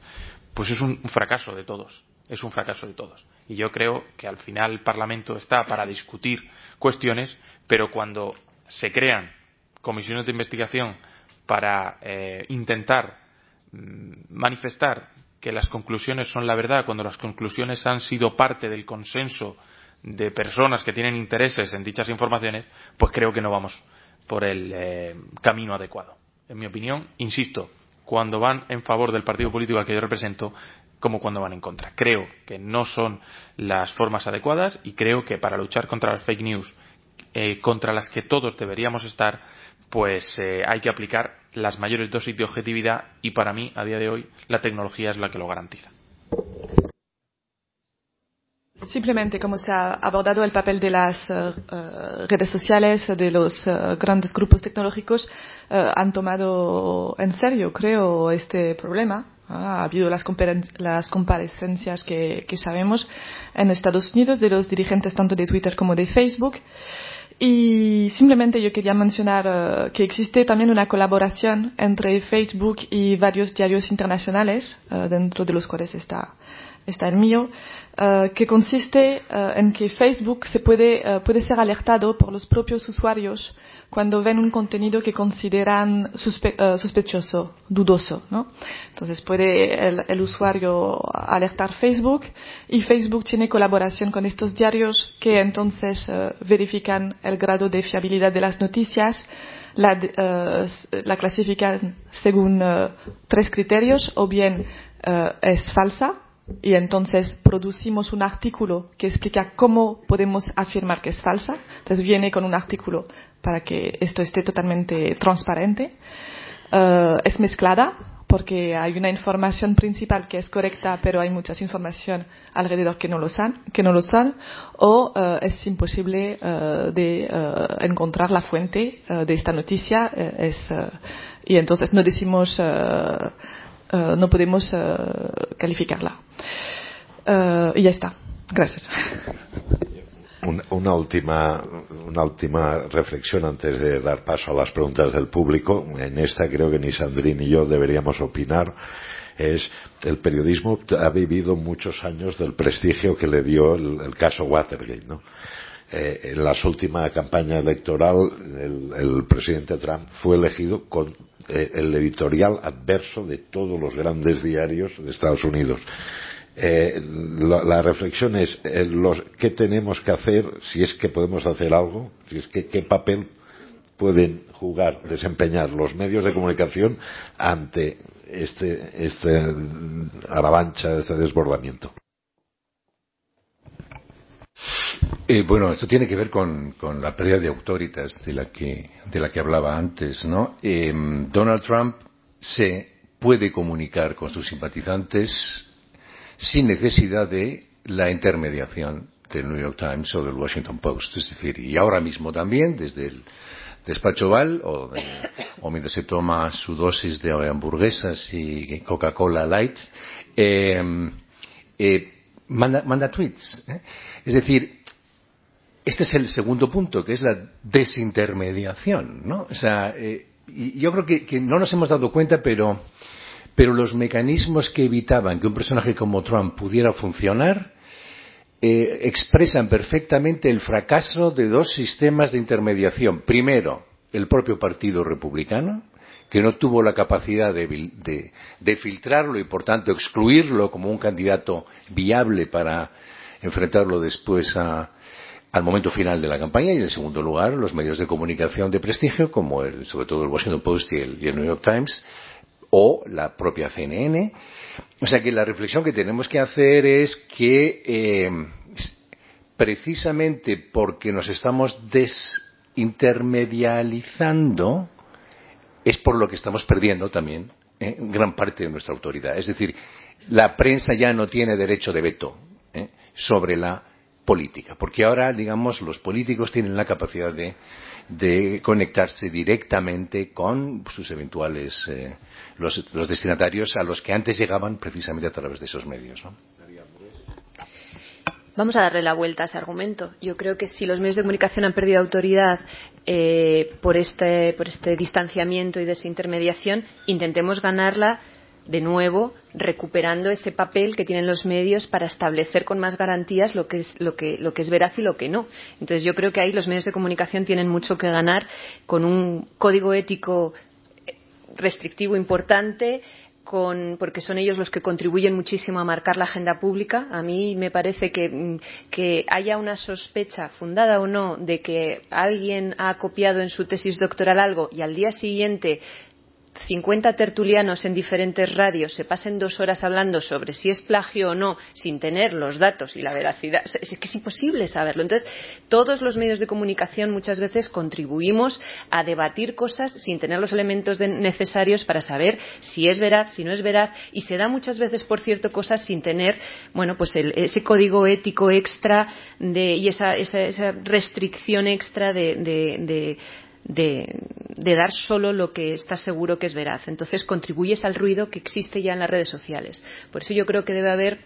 Pues es un fracaso de todos, es un fracaso de todos. Y yo creo que al final el Parlamento está para discutir cuestiones, pero cuando se crean comisiones de investigación para eh, intentar mm, manifestar que las conclusiones son la verdad cuando las conclusiones han sido parte del consenso de personas que tienen intereses en dichas informaciones, pues creo que no vamos por el eh, camino adecuado. En mi opinión, insisto, cuando van en favor del partido político al que yo represento, como cuando van en contra. Creo que no son las formas adecuadas y creo que para luchar contra las fake news, eh, contra las que todos deberíamos estar, pues eh, hay que aplicar las mayores dosis de objetividad y para mí, a día de hoy, la tecnología es la que lo garantiza. Simplemente, como se ha abordado el papel de las uh, redes sociales, de los uh, grandes grupos tecnológicos, uh, han tomado en serio, creo, este problema. Ha habido las, las comparecencias que, que, sabemos en Estados Unidos de los dirigentes tanto de Twitter como de Facebook Y simplemente yo quería mencionar uh, que existe también una colaboración entre Facebook y varios diarios internacionales, uh, dentro de los cuales está, está el mío, uh, que consiste en que Facebook se puede, puede ser alertado por los propios usuarios cuando ven un contenido que consideran sospechoso, dudoso, ¿no? Entonces puede el, usuario alertar Facebook y Facebook tiene colaboración con estos diarios que entonces verifican el grado de fiabilidad de las noticias, la clasifican según tres criterios, o bien es falsa, y entonces producimos un artículo que explica cómo podemos afirmar que es falsa. Entonces viene con un artículo para que esto esté totalmente transparente. Uh, es mezclada porque hay una información principal que es correcta, pero hay muchas información alrededor que no lo son, que no lo son o uh, es imposible uh, de encontrar la fuente de esta noticia. es, y entonces no decimos uh, no podemos uh, calificarla. Uh, y ya está. Gracias. Una, una, última, una última reflexión antes de dar paso a las preguntas del público. En esta creo que ni Sandrine ni yo deberíamos opinar. Es el periodismo ha vivido muchos años del prestigio que le dio el, el caso Watergate, ¿no? Eh, en la última campaña electoral el, presidente Trump fue elegido con eh, el editorial adverso de todos los grandes diarios de Estados Unidos. Eh, la, reflexión es qué tenemos que hacer, si es que podemos hacer algo, si es que qué papel pueden jugar, desempeñar los medios de comunicación ante este, este avalancha, este desbordamiento. Eh, bueno, esto tiene que ver con, con, la pérdida de autoritas de la que, de la que hablaba antes, ¿no? Eh, Donald Trump se puede comunicar con sus simpatizantes sin necesidad de la intermediación del New York Times o del Washington Post. Es decir, y ahora mismo también, desde el despacho Val o, de, mientras se toma su dosis de hamburguesas y Coca-Cola Light, eh, eh, manda, manda tweets. ¿eh? Es decir, este es el segundo punto, que es la desintermediación, ¿no? O sea, eh, yo creo que, que, no nos hemos dado cuenta, pero, pero los mecanismos que evitaban que un personaje como Trump pudiera funcionar eh, expresan perfectamente el fracaso de dos sistemas de intermediación. Primero, el propio Partido Republicano, que no tuvo la capacidad de, de filtrarlo y, por tanto, excluirlo como un candidato viable para enfrentarlo después a, al momento final de la campaña y en segundo lugar los medios de comunicación de prestigio como el, sobre todo el Washington Post y el, New York Times o la propia CNN. O sea que la reflexión que tenemos que hacer es que eh, precisamente porque nos estamos desintermedializando es por lo que estamos perdiendo también ¿eh? gran parte de nuestra autoridad. Es decir, la prensa ya no tiene derecho de veto ¿eh? sobre la política, porque ahora, digamos, los políticos tienen la capacidad de, conectarse directamente con sus eventuales eh, los, los, destinatarios a los que antes llegaban precisamente a través de esos medios. ¿no? Vamos a darle la vuelta a ese argumento. Yo creo que si los medios de comunicación han perdido autoridad eh, por, este, por este distanciamiento y desintermediación, intentemos ganarla de nuevo recuperando ese papel que tienen los medios para establecer con más garantías lo que es lo que lo que es veraz y lo que no. Entonces yo creo que ahí los medios de comunicación tienen mucho que ganar con un código ético restrictivo importante con, porque son ellos los que contribuyen muchísimo a marcar la agenda pública. A mí me parece que, que, haya una sospecha, fundada o no, de que alguien ha copiado en su tesis doctoral algo y al día siguiente 50 tertulianos en diferentes radios se pasen dos horas hablando sobre si es plagio o no sin tener los datos y la veracidad, es que es imposible saberlo. Entonces, todos los medios de comunicación muchas veces contribuimos a debatir cosas sin tener los elementos de, necesarios para saber si es veraz, si no es veraz, y se da muchas veces, por cierto, cosas sin tener, bueno, pues el, ese código ético extra de, y esa, esa, esa restricción extra de, de, de de, dar solo lo que está seguro que es veraz. Entonces contribuyes al ruido que existe ya en las redes sociales. Por eso yo creo que debe haber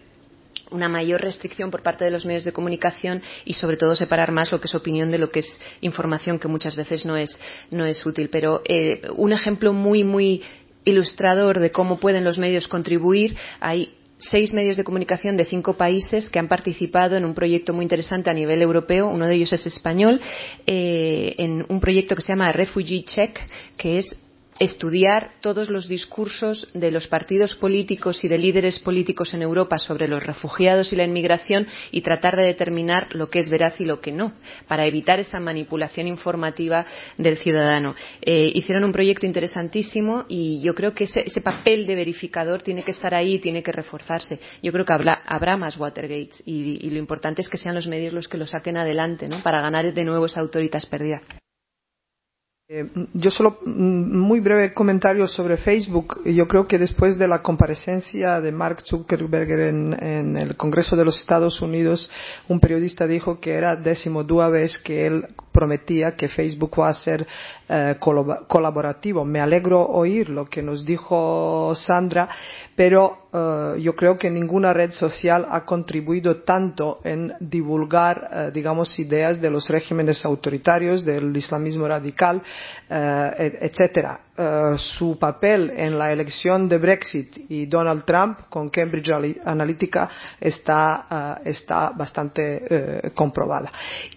una mayor restricción por parte de los medios de comunicación y sobre todo separar más lo que es opinión de lo que es información que muchas veces no es no es útil pero eh, un ejemplo muy muy ilustrador de cómo pueden los medios contribuir hay seis medios de comunicación de cinco países que han participado en un proyecto muy interesante a nivel europeo. Uno de ellos es español, eh, en un proyecto que se llama Refugee Check, que es estudiar todos los discursos de los partidos políticos y de líderes políticos en Europa sobre los refugiados y la inmigración y tratar de determinar lo que es veraz y lo que no, para evitar esa manipulación informativa del ciudadano. Eh, hicieron un proyecto interesantísimo y yo creo que ese, papel de verificador tiene que estar ahí tiene que reforzarse. Yo creo que habrá, habrá más Watergates y, y, lo importante es que sean los medios los que lo saquen adelante ¿no? para ganar de nuevo esa autoritas perdida. Eh, yo solo mm, muy breve comentario sobre Facebook. Yo creo que después de la comparecencia de Mark Zuckerberg en, en, el Congreso de los Estados Unidos, un periodista dijo que era decimodúa vez que él prometía que Facebook va a ser eh, colaborativo. Me alegro oír lo que nos dijo Sandra, pero eh, yo creo que ninguna red social ha contribuido tanto en divulgar, eh, digamos, ideas de los regímenes autoritarios, del islamismo radical, eh, etcétera. Eh, su papel en la elección de Brexit y Donald Trump con Cambridge Analytica está, uh, está bastante uh, comprobada.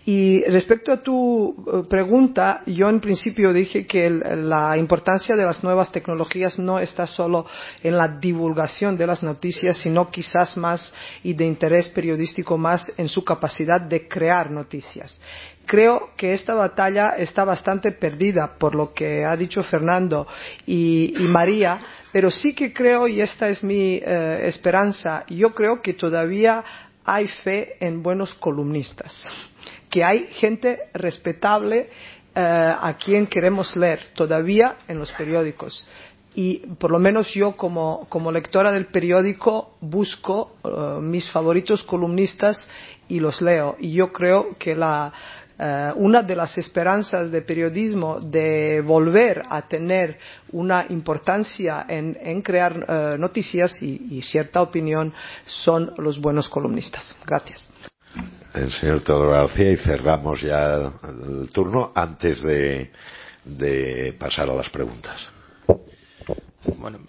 Y respecto a tu pregunta, yo en principio dije que la importancia de las nuevas tecnologías no está solo en la divulgación de las noticias, sino quizás más y de interés periodístico más en su capacidad de crear noticias creo que esta batalla está bastante perdida por lo que ha dicho Fernando y, María, pero sí que creo, y esta es mi eh, esperanza, yo creo que todavía hay fe en buenos columnistas, que hay gente respetable eh, a quien queremos leer todavía en los periódicos y por lo menos yo como, como lectora del periódico busco uh, mis favoritos columnistas y los leo. Y yo creo que la, uh, una de las esperanzas de periodismo de volver a tener una importancia en, en crear uh, noticias y, y, cierta opinión son los buenos columnistas. Gracias. El señor Teodoro García y cerramos ya el turno antes de, de pasar a las preguntas. Bueno,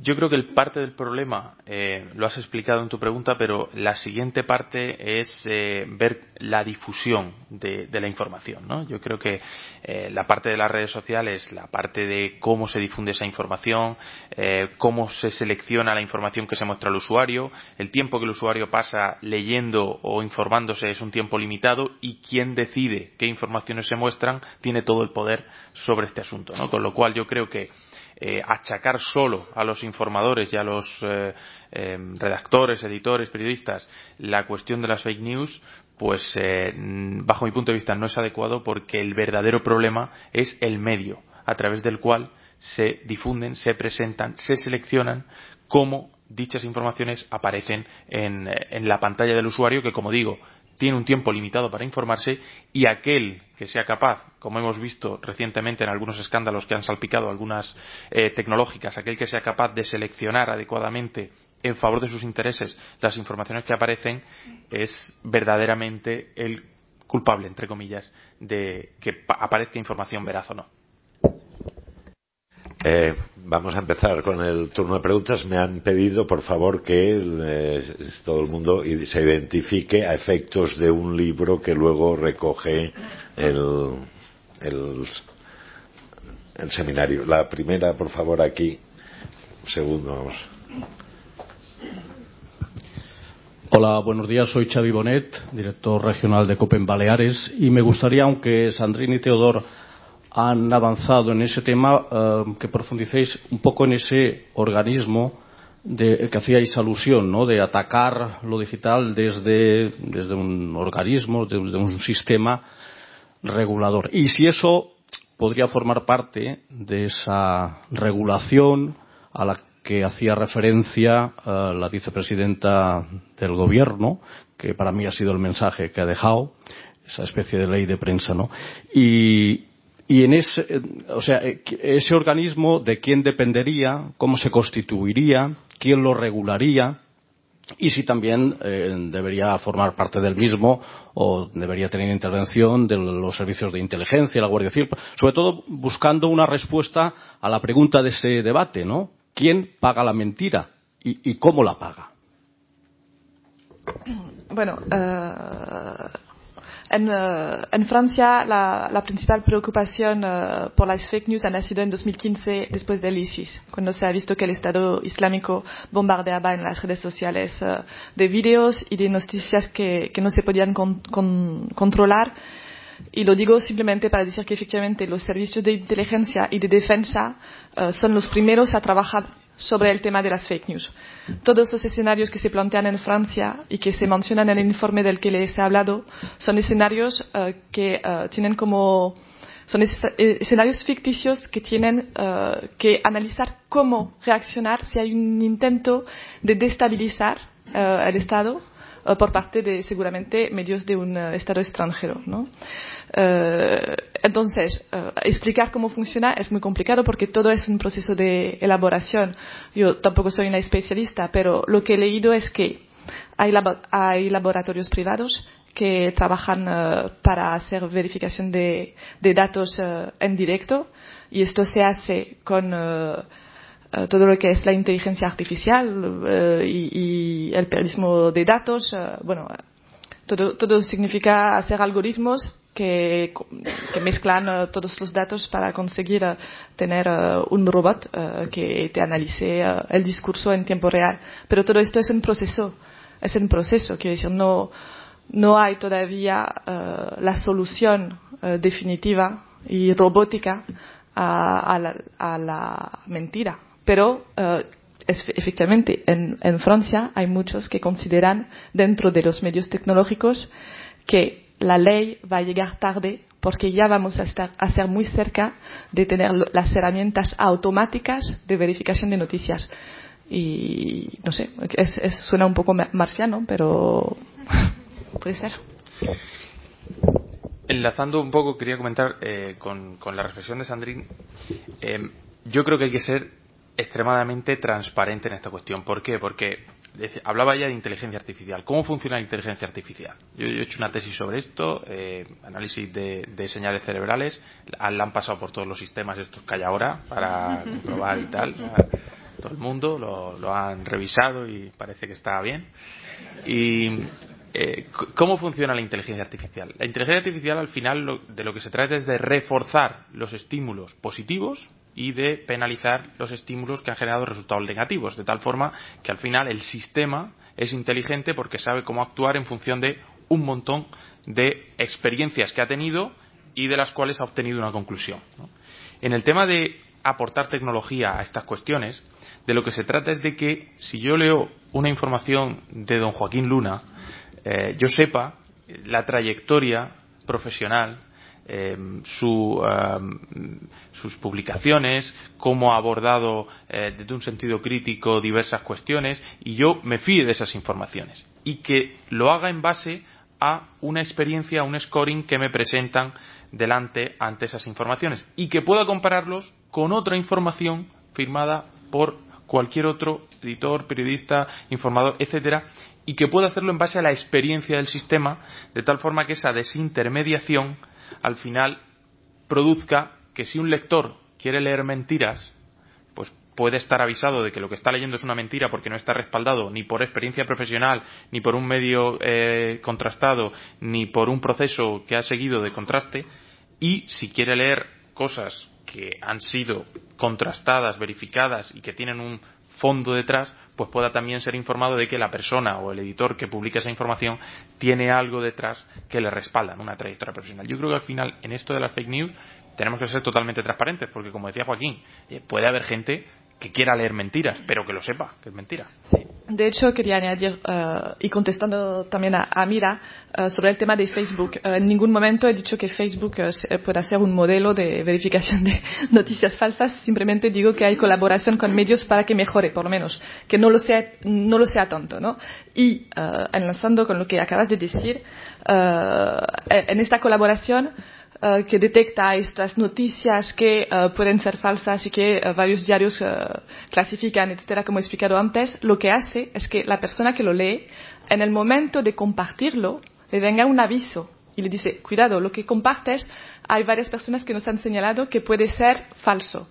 yo creo que el parte del problema eh, lo has explicado en tu pregunta, pero la siguiente parte es eh, ver la difusión de, de, la información. ¿no? Yo creo que eh, la parte de las redes sociales, la parte de cómo se difunde esa información, eh, cómo se selecciona la información que se muestra al usuario, el tiempo que el usuario pasa leyendo o informándose es un tiempo limitado y quien decide qué informaciones se muestran tiene todo el poder sobre este asunto. ¿no? Con lo cual yo creo que achacar solo a los informadores y a los eh, eh, redactores, editores, periodistas la cuestión de las fake news, pues eh, bajo mi punto de vista no es adecuado porque el verdadero problema es el medio a través del cual se difunden, se presentan, se seleccionan cómo dichas informaciones aparecen en, en la pantalla del usuario que, como digo, tiene un tiempo limitado para informarse y aquel que sea capaz, como hemos visto recientemente en algunos escándalos que han salpicado algunas eh, tecnológicas, aquel que sea capaz de seleccionar adecuadamente en favor de sus intereses las informaciones que aparecen es verdaderamente el culpable, entre comillas, de que aparezca información veraz o no. Eh, vamos a empezar con el turno de preguntas. Me han pedido, por favor, que eh, todo el mundo se identifique a efectos de un libro que luego recoge el, el, seminario. La primera, por favor, aquí. Segundo, vamos. Hola, buenos días. Soy Xavi Bonet, director regional de Copen Baleares, y me gustaría, aunque Sandrine y Teodor han avanzado en ese tema, eh, que profundicéis un poco en ese organismo de, que hacíais alusión, ¿no? de atacar lo digital desde, desde un organismo, desde un sistema regulador. Y si eso podría formar parte de esa regulación a la que hacía referencia uh, la vicepresidenta del gobierno, que para mí ha sido el mensaje que ha dejado, esa especie de ley de prensa, ¿no? Y, y en ese, o sea, ese organismo de quién dependería, cómo se constituiría, quién lo regularía y si también eh, debería formar parte del mismo o debería tener intervención de los servicios de inteligencia, la Guardia Civil, sobre todo buscando una respuesta a la pregunta de ese debate, ¿no? ¿Quién paga la mentira y, y cómo la paga? Bueno, uh, En, uh, en Francia, la, principal preocupación uh, por las fake news ha nacido en 2015 después del ISIS, cuando se ha visto que el Estado Islámico bombardeaba en las redes sociales uh, de vídeos y de noticias que, que no se podían con, con, controlar. Y lo digo simplemente para decir que efectivamente los servicios de inteligencia y de defensa son los primeros a trabajar sobre el tema de las fake news. Todos los escenarios que se plantean en Francia y que se mencionan en el informe del que les he hablado son escenarios uh, que uh, tienen como son eh, escenarios ficticios que tienen que analizar cómo reaccionar si hay un intento de destabilizar el Estado por parte de seguramente medios de un uh, Estado extranjero. ¿no? Uh, entonces, explicar cómo funciona es muy complicado porque todo es un proceso de elaboración. Yo tampoco soy una especialista, pero lo que he leído es que hay, hay laboratorios privados que trabajan para hacer verificación de, de datos en directo y esto se hace con Uh, todo lo que es la inteligencia artificial uh, y, el periodismo de datos. Uh, bueno, todo, todo, significa hacer algoritmos que, que mezclan todos los datos para conseguir tener un robot que te analice el discurso en tiempo real. Pero todo esto es un proceso, es un proceso, quiero decir, no, no hay todavía la solución definitiva y robótica a, a, la, a la mentira pero es, efectivamente en, en, Francia hay muchos que consideran dentro de los medios tecnológicos que la ley va a llegar tarde porque ya vamos a estar a ser muy cerca de tener las herramientas automáticas de verificación de noticias. Y no sé, es, suena un poco marciano, pero puede ser. Enlazando un poco, quería comentar eh, con, con, la reflexión de Sandrine. Eh, yo creo que hay que ser extremadamente transparente en esta cuestión. ¿Por qué? Porque hablaba ya de inteligencia artificial. ¿Cómo funciona la inteligencia artificial? Yo, yo he hecho una tesis sobre esto, eh, análisis de, de, señales cerebrales. La han pasado por todos los sistemas estos que hay ahora para comprobar y tal. Todo el mundo lo, lo han revisado y parece que está bien. Y eh, ¿Cómo funciona la inteligencia artificial? La inteligencia artificial al final lo, de lo que se trata es de reforzar los estímulos positivos y de penalizar los estímulos que han generado resultados negativos, de tal forma que al final el sistema es inteligente porque sabe cómo actuar en función de un montón de experiencias que ha tenido y de las cuales ha obtenido una conclusión. En el tema de aportar tecnología a estas cuestiones, de lo que se trata es de que si yo leo una información de don Joaquín Luna, eh, yo sepa la trayectoria profesional su, eh, sus publicaciones, cómo ha abordado eh, desde un sentido crítico diversas cuestiones y yo me fíe de esas informaciones. Y que lo haga en base a una experiencia, a un scoring que me presentan delante ante esas informaciones. Y que pueda compararlos con otra información firmada por cualquier otro editor, periodista, informador, etcétera, y que pueda hacerlo en base a la experiencia del sistema, de tal forma que esa desintermediación al final produzca que si un lector quiere leer mentiras, pues puede estar avisado de que lo que está leyendo es una mentira porque no está respaldado ni por experiencia profesional, ni por un medio eh, contrastado, ni por un proceso que ha seguido de contraste, y si quiere leer cosas que han sido contrastadas, verificadas y que tienen un fondo detrás, pues pueda también ser informado de que la persona o el editor que publica esa información tiene algo detrás que le respalda en una trayectoria profesional. Yo creo que al final, en esto de la fake news, tenemos que ser totalmente transparentes, porque como decía Joaquín, eh, puede haber gente que quiera leer mentiras, pero que lo sepa, que es mentira. De hecho, quería añadir, uh, y contestando también a, Mira, uh, sobre el tema de Facebook. Uh, en ningún momento he dicho que Facebook pueda ser un modelo de verificación de noticias falsas. Simplemente digo que hay colaboración con medios para que mejore, por lo menos. Que no lo sea, no lo sea tonto, ¿no? Y, enlazando con lo que acabas de decir, en esta colaboración, eh, que detecta estas noticias que eh, pueden ser falsas y que eh, varios diarios clasifican, etcétera, como he explicado antes, lo que hace es que la persona que lo lee, en el momento de compartirlo, le venga un aviso y le dice, cuidado, lo que compartes, hay varias personas que nos han señalado que puede ser falso.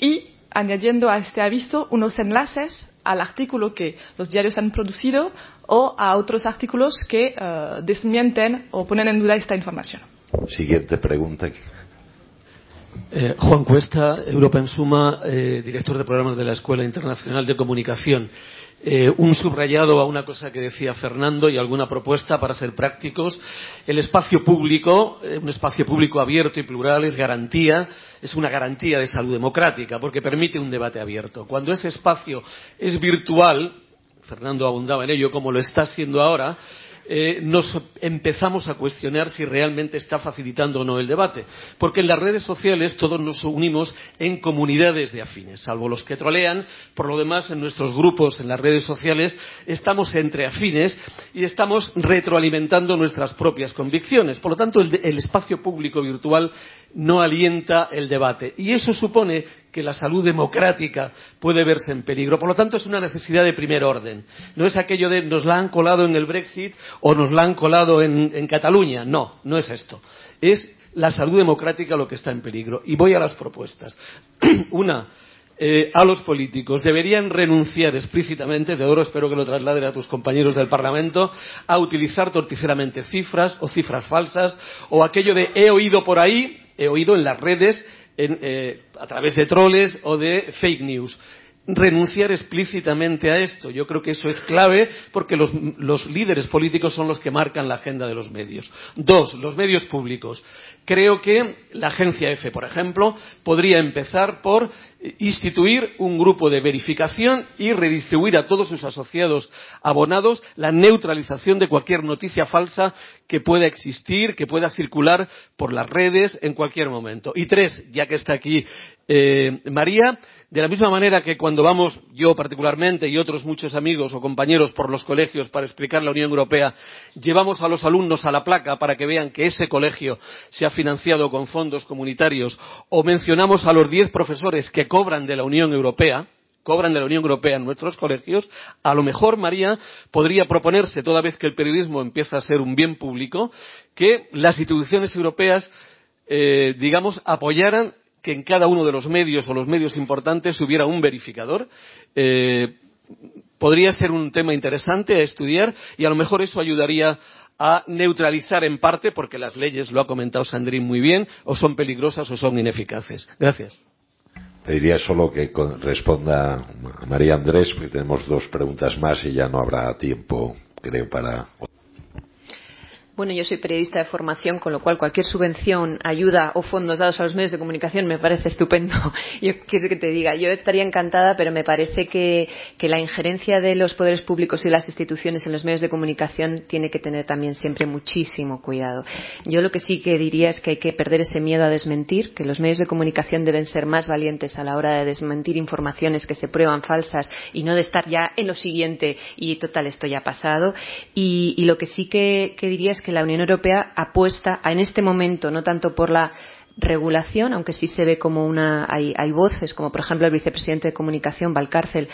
Y añadiendo a este aviso unos enlaces al artículo que los diarios han producido o a otros artículos que desmienten o ponen en duda esta información. Siguiente pregunta. Eh, Juan Cuesta, Europa en Suma, eh, director de programas de la Escuela Internacional de Comunicación. Eh, un subrayado a una cosa que decía Fernando y alguna propuesta para ser prácticos. El espacio público, un espacio público abierto y plural es garantía, es una garantía de salud democrática porque permite un debate abierto. Cuando ese espacio es virtual, Fernando abundaba en ello como lo está siendo ahora, eh, nos empezamos a cuestionar si realmente está facilitando o no el debate. Porque en las redes sociales todos nos unimos en comunidades de afines, salvo los que trolean. Por lo demás, en nuestros grupos en las redes sociales estamos entre afines y estamos retroalimentando nuestras propias convicciones. Por lo tanto, el espacio público virtual no alienta el debate. Y eso supone que la salud democrática puede verse en peligro. Por lo tanto, es una necesidad de primer orden. No es aquello de nos la han colado en el Brexit o nos la han colado en, Cataluña. No, no es esto. Es la salud democrática lo que está en peligro. Y voy a las propuestas. una, eh, a los políticos deberían renunciar explícitamente, de oro espero que lo trasladen a tus compañeros del Parlamento, a utilizar torticeramente cifras o cifras falsas o aquello de he oído por ahí he oído en las redes eh, a través de troles o de fake news renunciar explícitamente a esto. Yo creo que eso es clave porque los, los, líderes políticos son los que marcan la agenda de los medios. Dos, los medios públicos. Creo que la agencia EFE, por ejemplo, podría empezar por instituir un grupo de verificación y redistribuir a todos sus asociados abonados la neutralización de cualquier noticia falsa que pueda existir, que pueda circular por las redes en cualquier momento. Y tres, ya que está aquí eh, María, de la misma manera que cuando vamos, yo particularmente y otros muchos amigos o compañeros por los colegios para explicar la Unión Europea, llevamos a los alumnos a la placa para que vean que ese colegio se ha financiado con fondos comunitarios o mencionamos a los diez profesores que cobran de la Unión Europea, cobran de la Unión Europea en nuestros colegios, a lo mejor María podría proponerse, toda vez que el periodismo empieza a ser un bien público, que las instituciones europeas, eh, digamos, apoyaran que en cada uno de los medios o los medios importantes hubiera un verificador. Eh, podría ser un tema interesante a estudiar y a lo mejor eso ayudaría a neutralizar en parte, porque las leyes, lo ha comentado Sandrín muy bien, o son peligrosas o son ineficaces. Gracias. Pediría solo que responda María Andrés, porque tenemos dos preguntas más y ya no habrá tiempo, creo, para bueno, yo soy periodista de formación, con lo cual cualquier subvención, ayuda o fondos dados a los medios de comunicación me parece estupendo. Yo quiero que te diga, yo estaría encantada, pero me parece que, la injerencia de los poderes públicos y las instituciones en los medios de comunicación tiene que tener también siempre muchísimo cuidado. Yo lo que sí que diría es que hay que perder ese miedo a desmentir, que los medios de comunicación deben ser más valientes a la hora de desmentir informaciones que se prueban falsas y no de estar ya en lo siguiente y total esto ya ha pasado. Y, lo que sí que, que diría es que la Unión Europea apuesta en este momento no tanto por la regulación, aunque sí se ve como una hay, voces, como por ejemplo el vicepresidente de comunicación Valcárcel,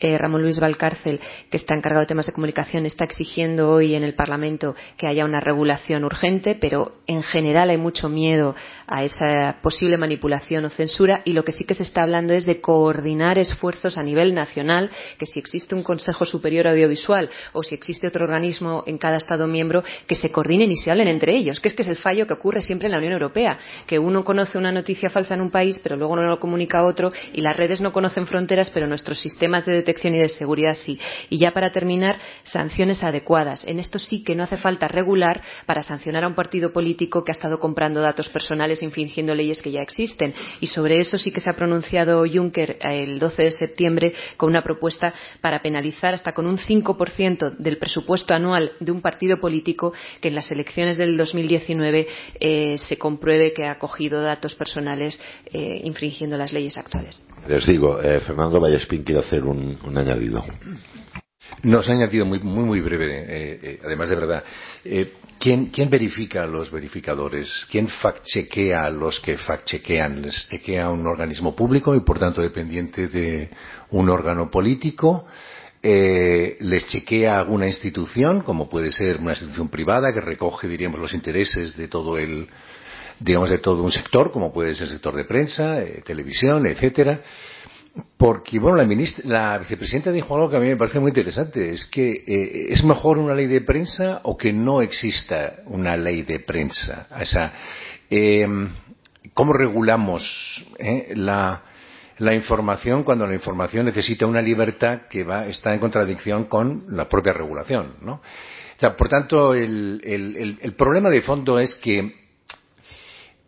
eh, Ramón Luis Valcárcel, que está encargado de temas de comunicación, está exigiendo hoy en el Parlamento que haya una regulación urgente, pero en general hay mucho miedo a esa posible manipulación o censura. Y lo que sí que se está hablando es de coordinar esfuerzos a nivel nacional, que si existe un Consejo Superior Audiovisual o si existe otro organismo en cada Estado miembro, que se coordinen y se hablen entre ellos, que es que es el fallo que ocurre siempre en la Unión Europea, que uno conoce una noticia falsa en un país, pero luego no lo comunica a otro, y las redes no conocen fronteras, pero nuestros sistemas de detección y de seguridad sí. Y ya para terminar, sanciones adecuadas. En esto sí que no hace falta regular para sancionar a un partido político que ha estado comprando datos personales infringiendo leyes que ya existen. Y sobre eso sí que se ha pronunciado Juncker el 12 de septiembre con una propuesta para penalizar hasta con un 5% del presupuesto anual de un partido político que en las elecciones del 2019 eh, se compruebe que ha cogido datos personales eh, infringiendo las leyes actuales. Les digo, eh, Fernando Vallespín quiere hacer un, añadido. Nos ha añadido muy, muy, muy breve, eh, eh, además de verdad. Eh, ¿quién, ¿Quién verifica a los verificadores? ¿Quién fact-chequea a los que fact-chequean? ¿Les chequea un organismo público y, por tanto, dependiente de un órgano político? Eh, les chequea alguna institución, como puede ser una institución privada que recoge, diríamos, los intereses de todo el, digamos, de todo un sector, como puede ser el sector de prensa, eh, televisión, etcétera. Porque, bueno, la, ministra, la vicepresidenta dijo algo que a mí me parece muy interesante. Es que eh, es mejor una ley de prensa o que no exista una ley de prensa. O sea, eh, ¿cómo regulamos eh, la, información cuando la información necesita una libertad que va, está en contradicción con la propia regulación, ¿no? O sea, por tanto, el, el, el, el problema de fondo es que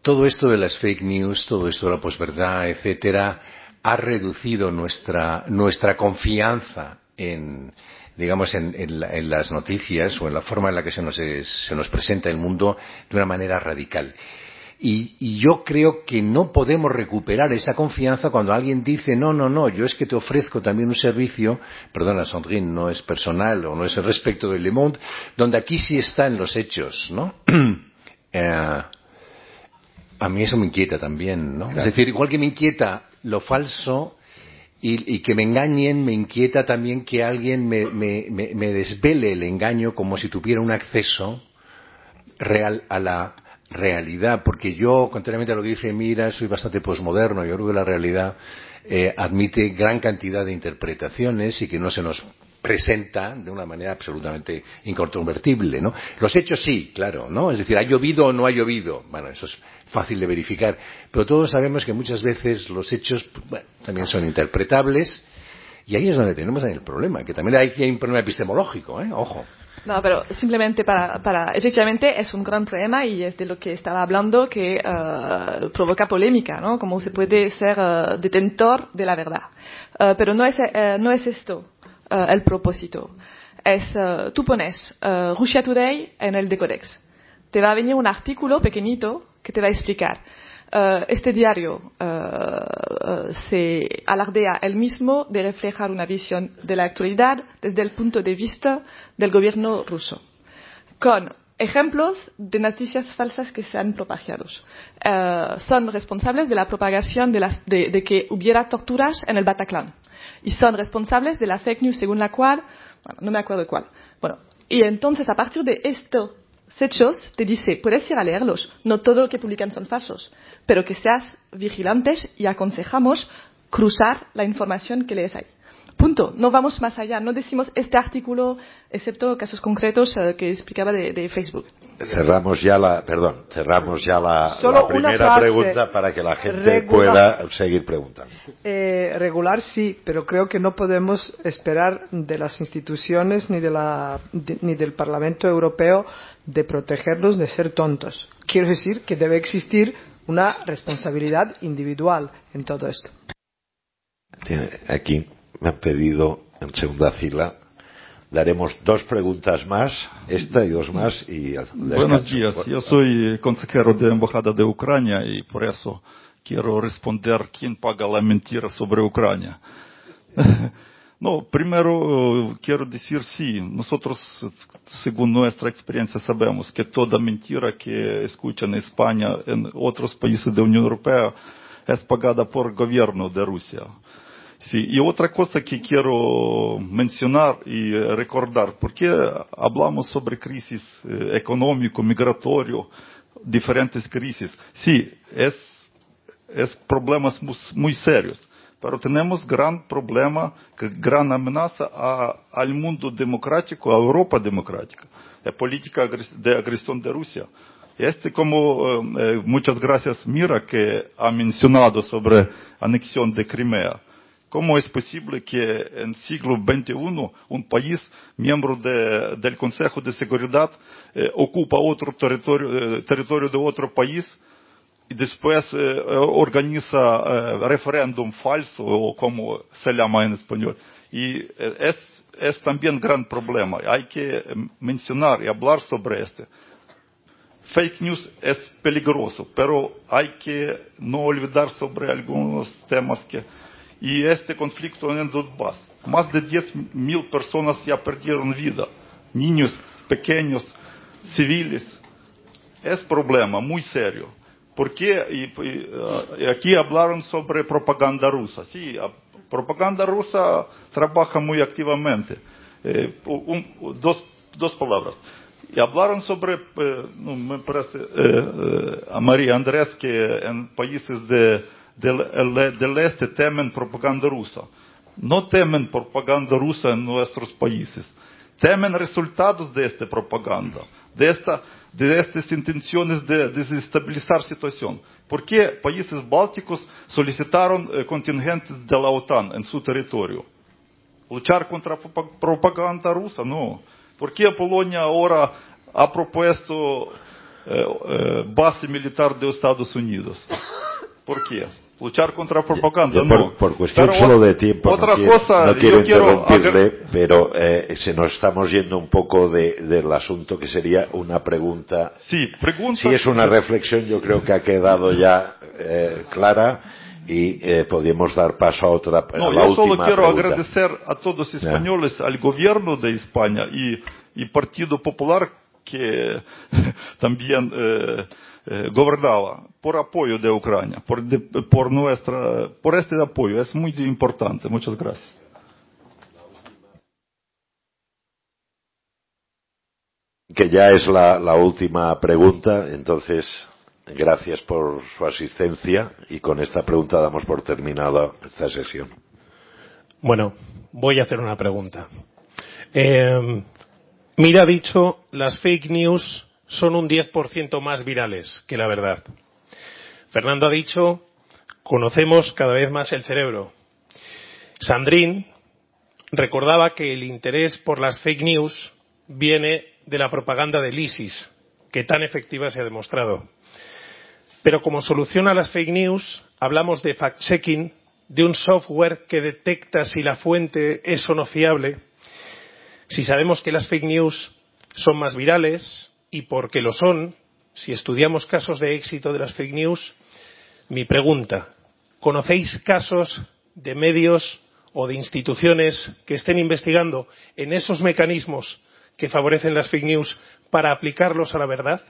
todo esto de las fake news, todo esto de la posverdad, etcétera, ha reducido nuestra, nuestra confianza en, digamos, en, en, la, en, las noticias o en la forma en la que se nos, es, se nos presenta el mundo de una manera radical. Y, y, yo creo que no podemos recuperar esa confianza cuando alguien dice, no, no, no, yo es que te ofrezco también un servicio, perdona, Sandrine, no es personal o no es el respecto de Le Monde, donde aquí sí están los hechos, ¿no? eh, a mí eso me inquieta también, ¿no? Claro. Es decir, igual que me inquieta lo falso y, y, que me engañen, me inquieta también que alguien me, me, me, me desvele el engaño como si tuviera un acceso real a la realidad, porque yo, contrariamente a lo que dice Mira, soy bastante posmoderno, yo creo que la realidad eh, admite gran cantidad de interpretaciones y que no se nos presenta de una manera absolutamente incontrovertible, ¿no? Los hechos sí, claro, ¿no? Es decir, ¿ha llovido o no ha llovido? Bueno, eso es fácil de verificar, pero todos sabemos que muchas veces los hechos bueno, también son interpretables y ahí es donde tenemos el problema, que también hay, hay un problema epistemológico, ¿eh? Ojo. No, pero simplemente para, para, efectivamente es un gran problema y es de lo que estaba hablando que uh, provoca polémica, ¿no? Cómo se puede ser uh, detentor de la verdad. Uh, pero no es, no es esto el propósito. Es, tú pones Russia Today en el Decodex. Te va a venir un artículo pequeñito que te va a explicar. Uh, este diario uh, uh, se alardea el mismo de reflejar una visión de la actualidad desde el punto de vista del gobierno ruso, con ejemplos de noticias falsas que se han propagado. son responsables de la propagación de, que hubiera torturas en el Bataclan y son responsables de la fake news según la cual, bueno, no me acuerdo cuál. Bueno, y entonces a partir de esto hechos te dice, puedes ir a leerlos. No todo lo que publican son falsos, pero que seas vigilantes y aconsejamos cruzar la información que lees ahí. Punto. No vamos más allá. No decimos este artículo, excepto casos concretos uh, que explicaba de, de, Facebook. Cerramos ya la, perdón, cerramos ya la, la primera pregunta para que la gente regular, pueda seguir preguntando. Eh, regular sí, pero creo que no podemos esperar de las instituciones ni, de la, de, ni del Parlamento Europeo de protegerlos de ser tontos. Quiero decir que debe existir una responsabilidad individual en todo esto. Aquí me han pedido en segunda fila. Daremos dos preguntas más, esta y dos más y Buenos días, yo soy consejero de Embajada de Ucrania y por eso quiero responder quién paga la mentira sobre Ucrania. No, primero quiero decir sí, nosotros, según nuestra experiencia, sabemos que toda mentira que escuchan en España, en otros países de la Unión Europea, es pagada por el gobierno de Rusia. Sí, y otra cosa que quiero mencionar y recordar, porque hablamos sobre crisis eh, económico, migratorio, diferentes crisis. Sí, es, es problemas muy, muy serios pero tenemos gran problema, gran amenaza a, al mundo democrático, a Europa democrática, la política de agresión de Rusia. Este, como eh, muchas gracias Mira que ha mencionado sobre anexión de Crimea. ¿Cómo es posible que en siglo XXI un país miembro de, del Consejo de Seguridad eh, ocupa otro territorio, eh, de otro país y después eh, organiza eh, referéndum falso o como se llama en español. Y eh, es, es también gran problema. Hay que mencionar y hablar sobre este. Fake news es peligroso, pero hay que no olvidar sobre algunos temas que y este conflicto en el Donbass. Más de 10 mil personas ya perdieron vida, niños pequeños, civiles. Es problema muy serio. ¿Por qué? Y, y, y aquí hablaron sobre propaganda rusa. Sí, propaganda rusa trabaja muy activamente. Eh, dos palabras. Y hablaron sobre, eh, no, me parece, eh, eh, a María Andrés, que en países de, del, del este temen propaganda rusa. No temen propaganda rusa en nuestros países. Temen resultados de esta propaganda, de, esta, de estas intenciones de desestabilizar situación. ¿Por qué países bálticos solicitaron eh, contingentes de la OTAN en su territorio? ¿Luchar contra propaganda rusa? No. ¿Por qué Polonia ahora ha propuesto eh, eh, base militar de Estados Unidos? ¿Por qué? Luchar contra propaganda. Por, no. por cuestión Pero solo de tiempo, otra no quiero, cosa, no quiero yo quiero interrumpirle, pero eh, se nos estamos yendo un poco de, del asunto que sería una pregunta. Sí, pregunta. Si es una reflexión, yo creo que ha quedado ya eh, clara y eh, podemos dar paso a otra. No, a la yo solo última quiero pregunta. agradecer a todos los españoles, yeah. al gobierno de España y, y Partido Popular que también eh, gobernaba por apoyo de Ucrania, por, de, por, nuestra, por este apoyo. Es muy importante. Muchas gracias. Que ya es la, la última pregunta, entonces gracias por su asistencia y con esta pregunta damos por terminada esta sesión. Bueno, voy a hacer una pregunta. Eh, Mira ha dicho, las fake news son un 10% más virales que la verdad. Fernando ha dicho, conocemos cada vez más el cerebro. Sandrín recordaba que el interés por las fake news viene de la propaganda del ISIS, que tan efectiva se ha demostrado. Pero como solución a las fake news, hablamos de fact-checking, de un software que detecta si la fuente es o no fiable, si sabemos que las fake news son más virales y porque lo son, si estudiamos casos de éxito de las fake news, mi pregunta, ¿conocéis casos de medios o de instituciones que estén investigando en esos mecanismos que favorecen las fake news para aplicarlos a la verdad?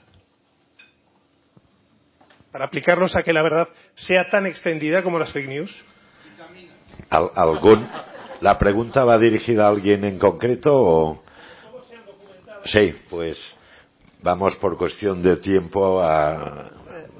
¿Para aplicarlos a que la verdad sea tan extendida como las fake news? ¿Al, ¿Algún, ¿La pregunta va dirigida a alguien en concreto o...? Sí, pues vamos por cuestión de tiempo a,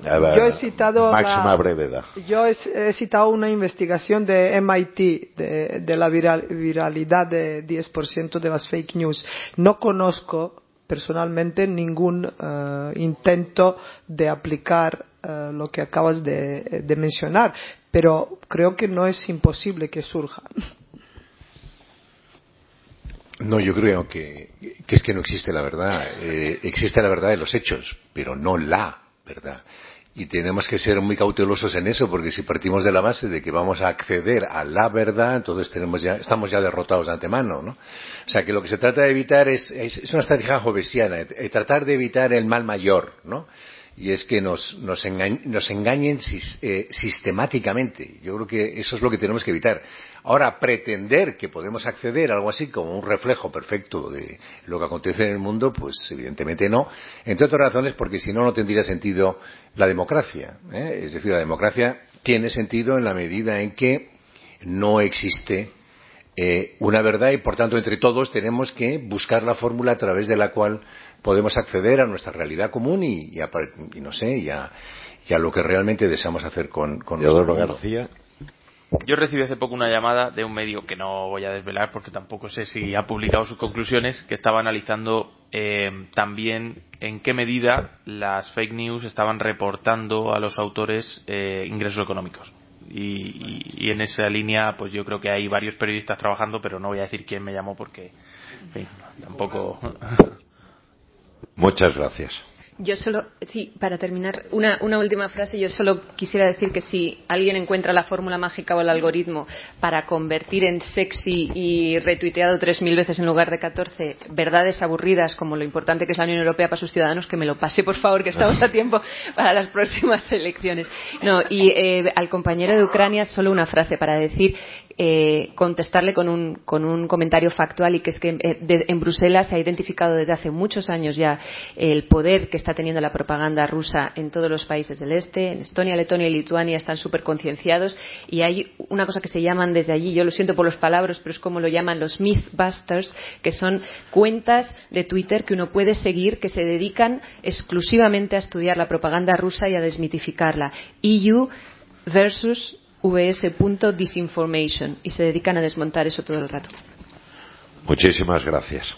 a yo he citado máxima la, brevedad. Yo he, he, citado una investigación de MIT de, de la viral, viralidad de 10% de las fake news. No conozco personalmente ningún uh, intento de aplicar uh, lo que acabas de, de mencionar, pero creo que no es imposible que surja. No, yo creo que, que, es que no existe la verdad. Eh, existe la verdad de los hechos, pero no la verdad. Y tenemos que ser muy cautelosos en eso, porque si partimos de la base de que vamos a acceder a la verdad, entonces tenemos ya, estamos ya derrotados de antemano, ¿no? O sea, que lo que se trata de evitar es, es, una estrategia jovesiana, tratar de evitar el mal mayor, ¿no? Y es que nos, nos, engañ, nos engañen eh, sistemáticamente. Yo creo que eso es lo que tenemos que evitar. Ahora, pretender que podemos acceder a algo así como un reflejo perfecto de lo que acontece en el mundo, pues evidentemente no. Entre otras razones, porque si no, no tendría sentido la democracia. ¿eh? Es decir, la democracia tiene sentido en la medida en que no existe eh, una verdad y, por tanto, entre todos tenemos que buscar la fórmula a través de la cual podemos acceder a nuestra realidad común y, y, a, y no sé, y a, y a, lo que realmente deseamos hacer con, con Teodoro García. Yo recibí hace poco una llamada de un medio que no voy a desvelar porque tampoco sé si ha publicado sus conclusiones, que estaba analizando eh, también en qué medida las fake news estaban reportando a los autores eh, ingresos económicos. Y, y, y, en esa línea, pues yo creo que hay varios periodistas trabajando, pero no voy a decir quién me llamó porque, en fin, tampoco. Muchas gracias. Yo solo, sí, para terminar, una, una, última frase. Yo solo quisiera decir que si alguien encuentra la fórmula mágica o el algoritmo para convertir en sexy y retuiteado tres mil veces en lugar de catorce verdades aburridas como lo importante que es la Unión Europea para sus ciudadanos, que me lo pase, por favor, que estamos a tiempo para las próximas elecciones. No, y eh, al compañero de Ucrania solo una frase para decir eh, contestarle con un, con un, comentario factual y que es que eh, de, en Bruselas se ha identificado desde hace muchos años ya el poder que está teniendo la propaganda rusa en todos los países del este. En Estonia, Letonia y Lituania están súper concienciados y hay una cosa que se llaman desde allí, yo lo siento por los palabras, pero es como lo llaman los Mythbusters, que son cuentas de Twitter que uno puede seguir que se dedican exclusivamente a estudiar la propaganda rusa y a desmitificarla. EU versus vs.disinformation y se dedican a desmontar eso todo el rato. Muchísimas gracias.